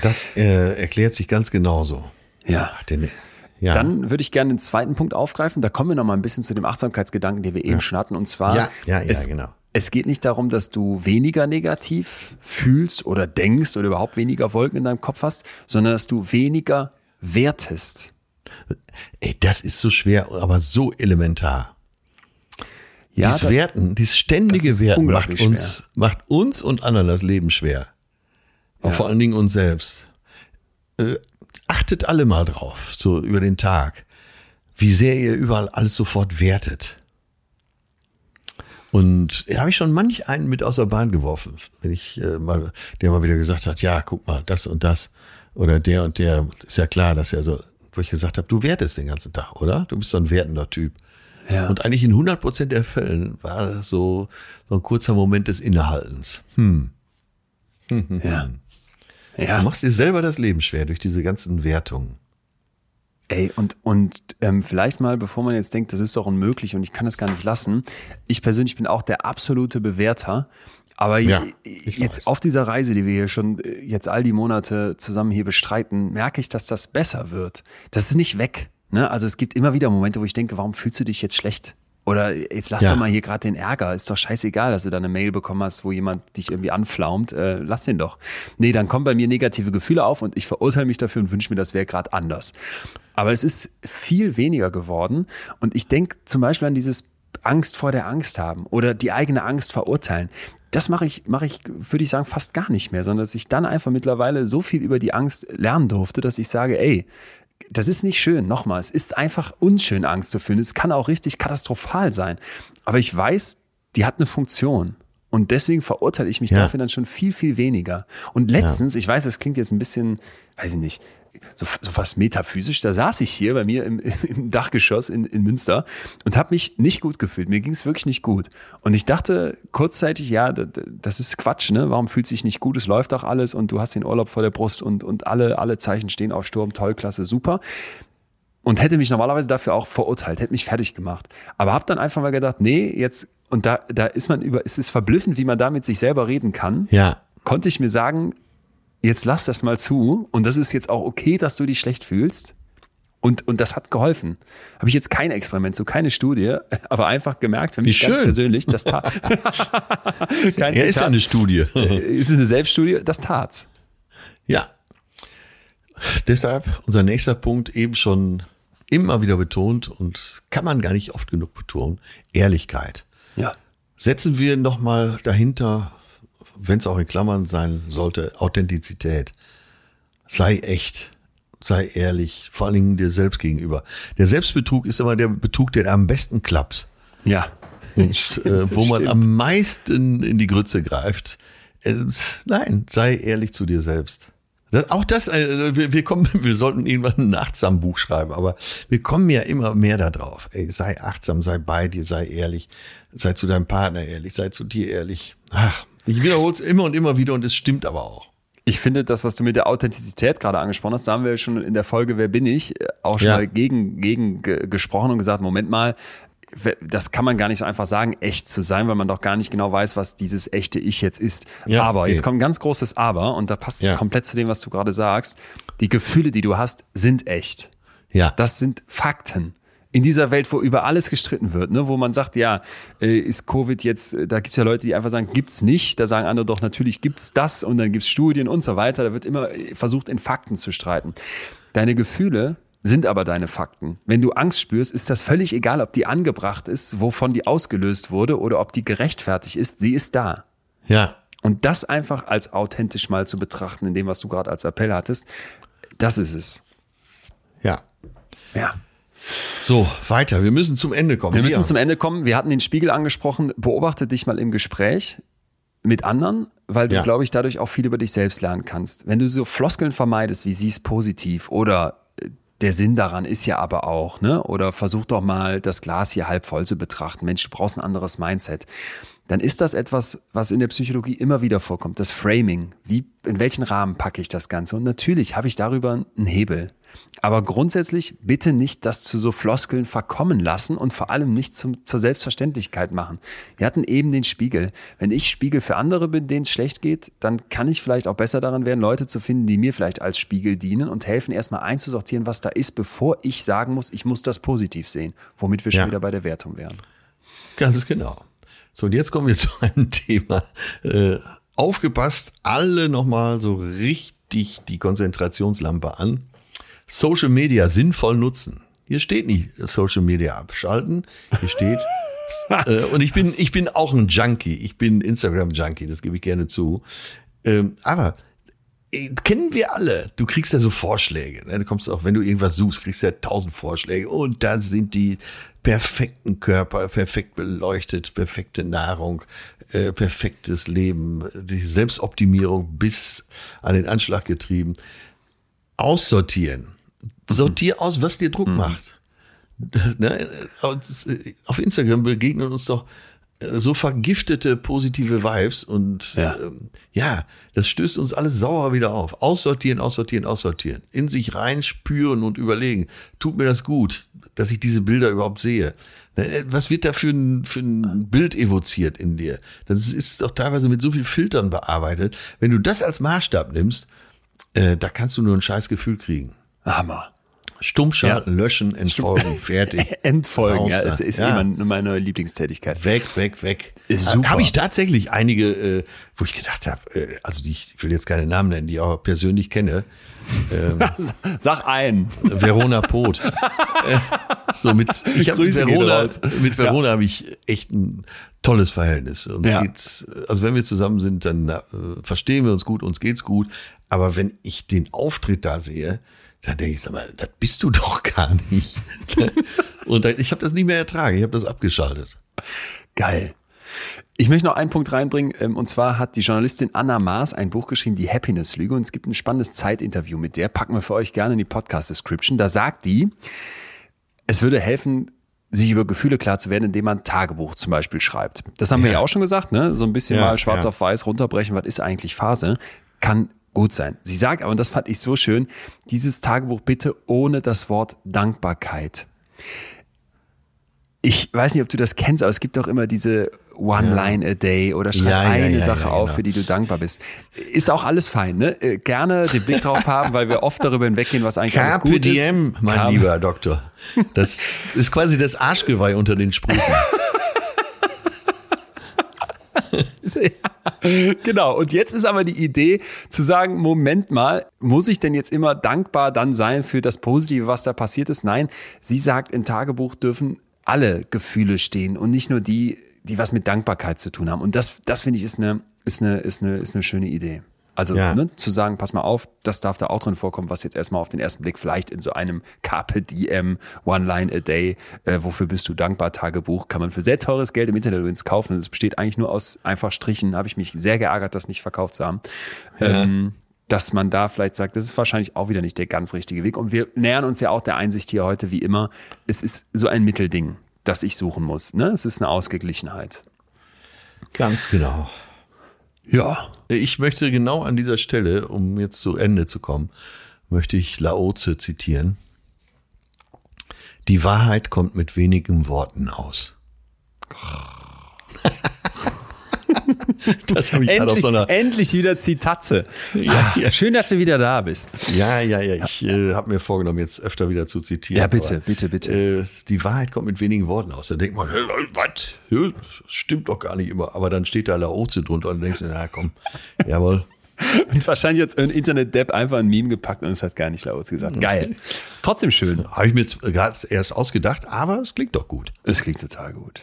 Speaker 2: Das äh, erklärt sich ganz genauso.
Speaker 1: Ja.
Speaker 2: Ach, den, ja.
Speaker 1: Dann würde ich gerne den zweiten Punkt aufgreifen. Da kommen wir noch mal ein bisschen zu dem Achtsamkeitsgedanken, den wir eben schon hatten. Und zwar,
Speaker 2: Ja, ja, ja,
Speaker 1: es,
Speaker 2: genau.
Speaker 1: es geht nicht darum, dass du weniger negativ fühlst oder denkst oder überhaupt weniger Wolken in deinem Kopf hast, sondern dass du weniger wertest.
Speaker 2: Ey, das ist so schwer, aber so elementar.
Speaker 1: Ja,
Speaker 2: dieses
Speaker 1: da-
Speaker 2: Werten, dieses ständige
Speaker 1: das
Speaker 2: Werten macht uns, macht uns und anderen das Leben schwer.
Speaker 1: Ja.
Speaker 2: vor allen Dingen uns selbst. Äh, achtet alle mal drauf, so über den Tag, wie sehr ihr überall alles sofort wertet. Und da habe ich schon manch einen mit aus der Bahn geworfen, wenn ich äh, mal, der mal wieder gesagt hat, ja, guck mal, das und das. Oder der und der, ist ja klar, dass er so, wo ich gesagt habe, du wertest den ganzen Tag, oder? Du bist so ein wertender Typ.
Speaker 1: Ja.
Speaker 2: Und eigentlich in 100 Prozent der Fällen war so, so ein kurzer Moment des Innehaltens. Hm.
Speaker 1: ja.
Speaker 2: Du
Speaker 1: Ja,
Speaker 2: machst dir selber das Leben schwer durch diese ganzen Wertungen.
Speaker 1: ey, und, und ähm, vielleicht mal, bevor man jetzt denkt, das ist doch unmöglich und ich kann das gar nicht lassen. Ich persönlich bin auch der absolute Bewerter. Aber
Speaker 2: Ja,
Speaker 1: jetzt
Speaker 2: weiß.
Speaker 1: auf dieser Reise, die wir hier schon äh, jetzt all die Monate zusammen hier bestreiten, merke ich, dass das besser wird. Das ist nicht weg. Ne? Also es gibt immer wieder Momente, wo ich denke, warum fühlst du dich jetzt schlecht? Oder jetzt lass
Speaker 2: Ja.
Speaker 1: doch mal hier gerade den Ärger. Ist doch scheißegal, dass du da eine Mail bekommen hast, wo jemand dich irgendwie anflaumt. Äh, lass den doch. Nee, dann kommen bei mir negative Gefühle auf und ich verurteile mich dafür und wünsche mir, das wäre gerade anders. Aber es ist viel weniger geworden. Und ich denke zum Beispiel an dieses Angst vor der Angst haben oder die eigene Angst verurteilen. Das mache ich, mache ich, würde ich sagen, fast gar nicht mehr, sondern dass ich dann einfach mittlerweile so viel über die Angst lernen durfte, dass ich sage, ey, das ist nicht schön. Nochmal, es ist einfach unschön, Angst zu fühlen. Es kann auch richtig katastrophal sein. Aber ich weiß, die hat eine Funktion. Und deswegen verurteile ich mich
Speaker 2: Ja.
Speaker 1: dafür dann schon viel, viel weniger. Und letztens, ich weiß, das klingt jetzt ein bisschen, weiß ich nicht, so, so fast metaphysisch, da saß ich hier bei mir im, im Dachgeschoss in, in Münster und habe mich nicht gut gefühlt. Mir ging es wirklich nicht gut. Und ich dachte kurzzeitig, ja, das, ist Quatsch, ne? Warum fühlt sich nicht gut? Es läuft doch alles und du hast den Urlaub vor der Brust und, und alle, alle Zeichen stehen auf Sturm, toll, klasse, super und hätte mich normalerweise dafür auch verurteilt, hätte mich fertig gemacht. Aber habe dann einfach mal gedacht, nee, jetzt, und da, da ist man über, es ist verblüffend, wie man da mit sich selber reden kann.
Speaker 2: Ja.
Speaker 1: Konnte ich mir sagen, jetzt lass das mal zu und das ist jetzt auch okay, dass du dich schlecht fühlst. Und, und das hat geholfen. Habe ich jetzt kein Experiment, so keine Studie, aber einfach gemerkt für mich ganz persönlich, das tat. kein
Speaker 2: Er ist ja eine Studie.
Speaker 1: ist eine Selbststudie, das tat's.
Speaker 2: Ja. Deshalb unser nächster Punkt eben schon immer wieder betont und kann man gar nicht oft genug betonen. Ehrlichkeit.
Speaker 1: Ja.
Speaker 2: Setzen wir nochmal dahinter, wenn es auch in Klammern sein sollte, Authentizität. Sei echt. Sei ehrlich. Vor allen Dingen dir selbst gegenüber. Der Selbstbetrug ist immer der Betrug, der am besten klappt.
Speaker 1: Ja.
Speaker 2: Und, äh, wo man
Speaker 1: Stimmt.
Speaker 2: am meisten in die Grütze greift. Äh, nein, sei ehrlich zu dir selbst. Das, auch das, äh, wir, wir kommen, wir sollten irgendwann ein achtsam Buch schreiben, aber wir kommen ja immer mehr da drauf. Ey, sei achtsam, sei bei dir, sei ehrlich, sei zu deinem Partner ehrlich, sei zu dir ehrlich. Ach, ich wiederhole es immer und immer wieder und es stimmt aber auch.
Speaker 1: Ich finde, das, was du mit der Authentizität gerade angesprochen hast, da haben wir schon in der Folge Wer bin ich äh, auch schon
Speaker 2: Ja.
Speaker 1: mal gegen, gegen ge- gesprochen und gesagt, Moment mal, das kann man gar nicht so einfach sagen, echt zu sein, weil man doch gar nicht genau weiß, was dieses echte Ich jetzt ist.
Speaker 2: Ja,
Speaker 1: aber,
Speaker 2: okay.
Speaker 1: jetzt kommt ein ganz großes Aber und da passt
Speaker 2: Ja.
Speaker 1: es komplett zu dem, was du gerade sagst. Die Gefühle, die du hast, sind echt.
Speaker 2: Ja,
Speaker 1: Das sind Fakten. In dieser Welt, wo über alles gestritten wird, ne, wo man sagt, ja, äh, ist Covid jetzt, äh, da gibt es ja Leute, die einfach sagen, gibt's nicht. Da sagen andere doch, natürlich gibt's das und dann gibt's Studien und so weiter. Da wird immer äh, versucht, in Fakten zu streiten. Deine Gefühle sind aber deine Fakten. Wenn du Angst spürst, ist das völlig egal, ob die angebracht ist, wovon die ausgelöst wurde oder ob die gerechtfertigt ist. Sie ist da.
Speaker 2: ja,
Speaker 1: Und das einfach als authentisch mal zu betrachten, in dem, was du gerade als Appell hattest, das ist es.
Speaker 2: ja.
Speaker 1: Ja.
Speaker 2: So, weiter. Wir müssen zum Ende kommen.
Speaker 1: Wir müssen
Speaker 2: Ja.
Speaker 1: zum Ende kommen. Wir hatten den Spiegel angesprochen. Beobachte dich mal im Gespräch mit anderen, weil du,
Speaker 2: Ja.
Speaker 1: glaube ich, dadurch auch viel über dich selbst lernen kannst. Wenn du so Floskeln vermeidest, wie sie ist positiv oder äh, der Sinn daran ist ja aber auch, ne? Oder versuch doch mal das Glas hier halb voll zu betrachten. Mensch, du brauchst ein anderes Mindset. Dann ist das etwas, was in der Psychologie immer wieder vorkommt. Das Framing. Wie, in welchen Rahmen packe ich das Ganze? Und natürlich habe ich darüber einen Hebel. Aber grundsätzlich bitte nicht das zu so Floskeln verkommen lassen und vor allem nicht zum, zur Selbstverständlichkeit machen. Wir hatten eben den Spiegel. Wenn ich Spiegel für andere bin, denen es schlecht geht, dann kann ich vielleicht auch besser daran werden, Leute zu finden, die mir vielleicht als Spiegel dienen und helfen, erstmal einzusortieren, was da ist, bevor ich sagen muss, ich muss das positiv sehen, womit wir schon
Speaker 2: Ja.
Speaker 1: wieder bei der Wertung wären.
Speaker 2: Ganz genau. So, und jetzt kommen wir zu einem Thema. Äh, aufgepasst, alle nochmal so richtig die Konzentrationslampe an. Social Media sinnvoll nutzen. Hier steht nicht Social Media abschalten. Hier steht, äh, und ich bin, ich bin auch ein Junkie. Ich bin Instagram-Junkie, das gebe ich gerne zu. Ähm, aber äh, kennen wir alle. Du kriegst ja so Vorschläge. Ne? Du kommst auch, wenn du irgendwas suchst, kriegst du ja tausend Vorschläge. Und da sind die perfekten Körper, perfekt beleuchtet, perfekte Nahrung, äh, perfektes Leben, die Selbstoptimierung bis an den Anschlag getrieben. Aussortieren. Sortier aus, was dir Druck macht. Ne? Auf Instagram begegnen uns doch äh, so vergiftete positive Vibes und
Speaker 1: Ja.
Speaker 2: ähm, ja, das stößt uns alles sauer wieder auf. Aussortieren, aussortieren, aussortieren. In sich reinspüren und überlegen, tut mir das gut, dass ich diese Bilder überhaupt sehe. Ne, Was wird da für ein, für ein Bild evoziert in dir? Das ist doch teilweise mit so vielen Filtern bearbeitet. Wenn du das als Maßstab nimmst, äh, da kannst du nur ein scheiß Gefühl kriegen.
Speaker 1: Hammer.
Speaker 2: Stumm schalten, löschen, entfolgen, fertig.
Speaker 1: Endfolgen, ja, es ist
Speaker 2: Ja.
Speaker 1: immer meine Lieblingstätigkeit.
Speaker 2: Weg, weg, weg.
Speaker 1: Ist super.
Speaker 2: Habe ich tatsächlich einige, äh, wo ich gedacht habe, äh, also die, ich will jetzt keine Namen nennen, die ich auch persönlich kenne.
Speaker 1: Sag ein.
Speaker 2: Verona Pot. äh, so mit, ich hab mit
Speaker 1: Grüße gehen
Speaker 2: Verona, mit Verona habe ich echt ein tolles Verhältnis. Uns
Speaker 1: Ja.
Speaker 2: geht's, also wenn wir zusammen sind, dann äh, verstehen wir uns gut, uns geht's gut. Aber wenn ich den Auftritt da sehe, dann denke ich, sag mal, das bist du doch gar nicht. Und ich habe das nicht mehr ertragen, ich habe das abgeschaltet.
Speaker 1: Geil. Ich möchte noch einen Punkt reinbringen, ähm, und zwar hat die Journalistin Anna Maas ein Buch geschrieben, die Happiness-Lüge, und es gibt ein spannendes Zeitinterview mit der, packen wir für euch gerne in die Podcast-Description. Da sagt die, es würde helfen, sich über Gefühle klar zu werden, indem man Tagebuch zum Beispiel schreibt. Das haben ja. wir ja auch schon gesagt, ne? So ein bisschen ja, mal schwarz ja. auf weiß runterbrechen, was ist eigentlich Phase, kann gut sein. Sie sagt aber, und das fand ich so schön, dieses Tagebuch bitte ohne das Wort Dankbarkeit. Ich weiß nicht, ob du das kennst, aber es gibt doch immer diese One ja. Line a Day oder schreib ja, eine ja, Sache auf, genau. für die du dankbar bist. Ist auch alles fein, ne? Äh, gerne den Blick drauf haben, weil wir oft darüber hinweggehen, was eigentlich Carpe alles gut diem,
Speaker 2: ist. mein Carpe. lieber Doktor. Das ist quasi das Arschgeweih unter den Sprüchen.
Speaker 1: genau. Und jetzt ist aber die Idee zu sagen, Moment mal, muss ich denn jetzt immer dankbar dann sein für das Positive, was da passiert ist? Nein, sie sagt, im Tagebuch dürfen alle Gefühle stehen und nicht nur die, die was mit Dankbarkeit zu tun haben. Und das, das finde ich ist eine, ist eine, ist eine, ist eine schöne Idee. Also ja. ne, zu sagen, pass mal auf, das darf da auch drin vorkommen, was jetzt erstmal auf den ersten Blick vielleicht in so einem Carpe Diem One Line a Day, äh, wofür bist du dankbar Tagebuch, kann man für sehr teures Geld im Internet übrigens kaufen. Es besteht eigentlich nur aus einfach Strichen. Habe ich mich sehr geärgert, das nicht verkauft zu haben. Ja. Ähm, dass man da vielleicht sagt, das ist wahrscheinlich auch wieder nicht der ganz richtige Weg. Und wir nähern uns ja auch der Einsicht hier heute, wie immer, es ist so ein Mittelding, das ich suchen muss. Ne? Es ist eine Ausgeglichenheit.
Speaker 2: Ganz genau. Ja. Ich möchte genau an dieser Stelle, um jetzt zu Ende zu kommen, möchte ich Laoze zitieren. Die Wahrheit kommt mit wenigen Worten aus.
Speaker 1: das habe ich endlich, auf so einer endlich wieder Zitatze. Ja, ja. Schön, dass du wieder da bist.
Speaker 2: Ja, ja, ja. Ich äh, habe mir vorgenommen, jetzt öfter wieder zu zitieren.
Speaker 1: Ja, bitte, aber, bitte, bitte.
Speaker 2: Äh, die Wahrheit kommt mit wenigen Worten aus. Da denkt man, was? Stimmt doch gar nicht immer. Aber dann steht da Laoze drunter und denkst, na komm, jawohl.
Speaker 1: Und wahrscheinlich hat ein Internet-Depp einfach ein Meme gepackt und es hat gar nicht Laoz gesagt. Geil. Trotzdem schön.
Speaker 2: Habe ich mir jetzt gerade erst ausgedacht, aber es klingt doch gut.
Speaker 1: Es klingt total gut.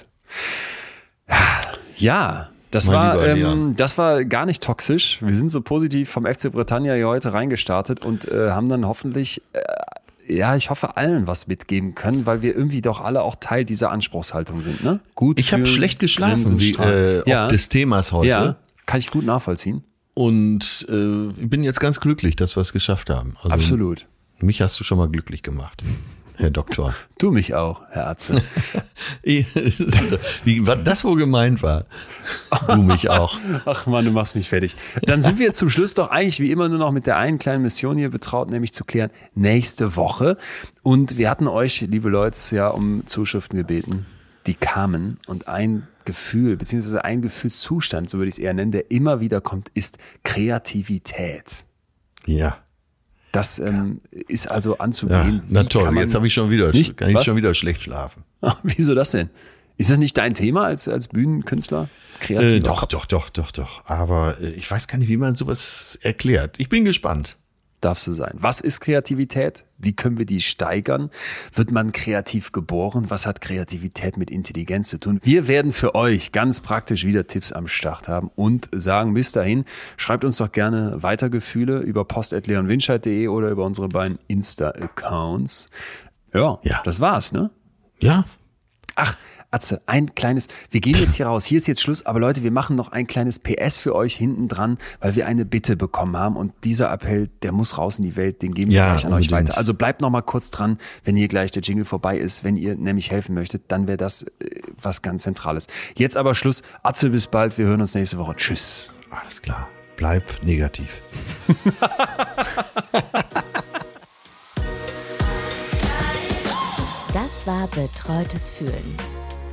Speaker 1: Ja, das war, ähm, das war gar nicht toxisch. Wir sind so positiv vom FC Britannia hier heute reingestartet und äh, haben dann hoffentlich, äh, ja, ich hoffe, allen was mitgeben können, weil wir irgendwie doch alle auch Teil dieser Anspruchshaltung sind. Ne?
Speaker 2: Gut. Ich habe schlecht geschlafen, wie, äh, ja. des Themas heute. Ja,
Speaker 1: kann ich gut nachvollziehen.
Speaker 2: Und äh, ich bin jetzt ganz glücklich, dass wir es geschafft haben.
Speaker 1: Also, Absolut.
Speaker 2: Mich hast du schon mal glücklich gemacht. Herr Doktor.
Speaker 1: Du mich auch, Herr Arze.
Speaker 2: Wie was das wohl gemeint war. Du mich auch.
Speaker 1: Ach man, du machst mich fertig. Dann sind wir zum Schluss doch eigentlich wie immer nur noch mit der einen kleinen Mission hier betraut, nämlich zu klären, nächste Woche. Und wir hatten euch, liebe Leute, ja um Zuschriften gebeten. Die kamen und ein Gefühl, beziehungsweise ein Gefühlszustand, so würde ich es eher nennen, der immer wieder kommt, ist Kreativität.
Speaker 2: Ja.
Speaker 1: Das ähm, ist also anzugehen. Ja,
Speaker 2: na toll, jetzt habe ich schon wieder, nicht? kann ich Was? schon wieder schlecht schlafen.
Speaker 1: Ach, wieso das denn? Ist das nicht dein Thema als, als Bühnenkünstler?
Speaker 2: Kreativ? Äh, doch, doch, doch, doch, doch. Aber äh, ich weiß gar nicht, wie man sowas erklärt. Ich bin gespannt
Speaker 1: darfst du sein. Was ist Kreativität? Wie können wir die steigern? Wird man kreativ geboren? Was hat Kreativität mit Intelligenz zu tun? Wir werden für euch ganz praktisch wieder Tipps am Start haben und sagen bis dahin, schreibt uns doch gerne weiter Gefühle über post.leonwinscheid.de oder über unsere beiden Insta-Accounts. Ja, ja, das war's, ne?
Speaker 2: Ja.
Speaker 1: Ach, Atze, ein kleines, wir gehen jetzt hier raus, hier ist jetzt Schluss, aber Leute, wir machen noch ein kleines PS für euch hinten dran, weil wir eine Bitte bekommen haben und dieser Appell, der muss raus in die Welt, den geben wir ja, gleich an unbedingt. euch weiter. Also bleibt noch mal kurz dran, wenn hier gleich der Jingle vorbei ist, wenn ihr nämlich helfen möchtet, dann wäre das äh, was ganz Zentrales. Jetzt aber Schluss, Atze, bis bald, wir hören uns nächste Woche. Tschüss.
Speaker 2: Alles klar, bleib negativ.
Speaker 3: Das war Betreutes Fühlen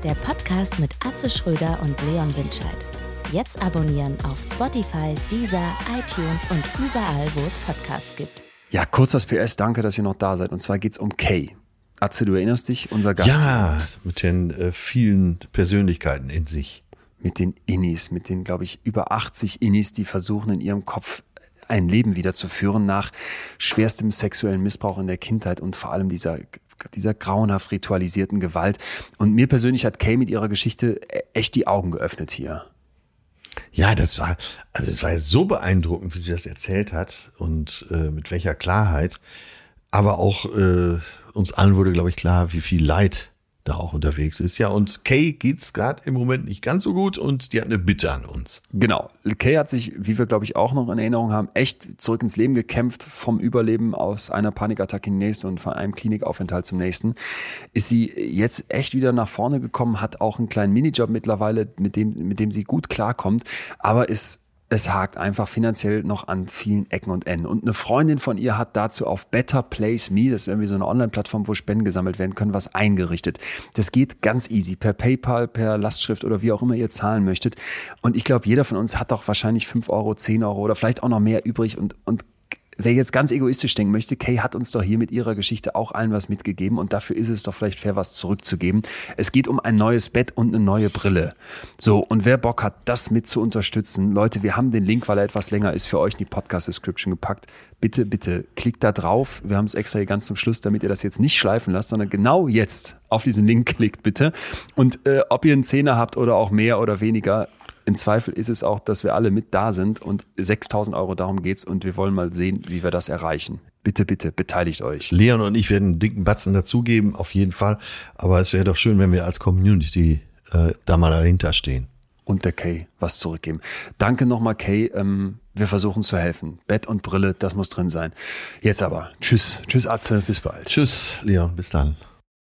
Speaker 3: der Podcast mit Atze Schröder und Leon Winscheid. Jetzt abonnieren auf Spotify, Deezer, iTunes und überall, wo es Podcasts gibt.
Speaker 1: Ja, kurz das PS, danke, dass ihr noch da seid. Und zwar geht es um Kay. Atze, du erinnerst dich, unser Gast.
Speaker 2: Ja, mit den äh, vielen Persönlichkeiten in sich.
Speaker 1: Mit den Innis, mit den, glaube ich, über 80 Innis, die versuchen in ihrem Kopf ein Leben wiederzuführen nach schwerstem sexuellen Missbrauch in der Kindheit und vor allem dieser dieser grauenhaft ritualisierten Gewalt. Und mir persönlich hat Kay mit ihrer Geschichte e-, echt die Augen geöffnet hier.
Speaker 2: Ja, das war, also es war so beeindruckend, wie sie das erzählt hat und äh, mit welcher Klarheit. Aber auch äh, uns allen wurde, glaube ich, klar, wie viel Leid da auch unterwegs ist. Ja, und Kay geht's gerade im Moment nicht ganz so gut und die hat eine Bitte an uns.
Speaker 1: Genau. Kay hat sich, wie wir glaube ich auch noch in Erinnerung haben, echt zurück ins Leben gekämpft, vom Überleben aus einer Panikattacke in die nächste und von einem Klinikaufenthalt zum nächsten. Ist sie jetzt echt wieder nach vorne gekommen, hat auch einen kleinen Minijob mittlerweile, mit dem, mit dem sie gut klarkommt, aber ist es hakt einfach finanziell noch an vielen Ecken und Enden. Und eine Freundin von ihr hat dazu auf Better Place Me, das ist irgendwie so eine Online-Plattform, wo Spenden gesammelt werden können, was eingerichtet. Das geht ganz easy, per PayPal, per Lastschrift oder wie auch immer ihr zahlen möchtet. Und ich glaube, jeder von uns hat doch wahrscheinlich fünf Euro, zehn Euro oder vielleicht auch noch mehr übrig und, und wer jetzt ganz egoistisch denken möchte, Kay hat uns doch hier mit ihrer Geschichte auch allen was mitgegeben und dafür ist es doch vielleicht fair, was zurückzugeben. Es geht um ein neues Bett und eine neue Brille. So, und wer Bock hat, das mit zu unterstützen, Leute, wir haben den Link, weil er etwas länger ist, für euch in die Podcast-Description gepackt. Bitte, bitte, klickt da drauf. Wir haben es extra hier ganz zum Schluss, damit ihr das jetzt nicht schleifen lasst, sondern genau jetzt auf diesen Link klickt, bitte. Und äh, ob ihr einen Zehner habt oder auch mehr oder weniger, im Zweifel ist es auch, dass wir alle mit da sind und 6000 Euro, darum geht's und wir wollen mal sehen, wie wir das erreichen. Bitte, bitte, beteiligt euch.
Speaker 2: Leon und ich werden einen dicken Batzen dazugeben, auf jeden Fall. Aber es wäre doch schön, wenn wir als Community äh, da mal dahinter stehen.
Speaker 1: Und der Kay was zurückgeben. Danke nochmal, Kay. Ähm, wir versuchen zu helfen. Bett und Brille, das muss drin sein. Jetzt aber. Tschüss. Tschüss, Atze. Bis bald.
Speaker 2: Tschüss, Leon. Bis dann.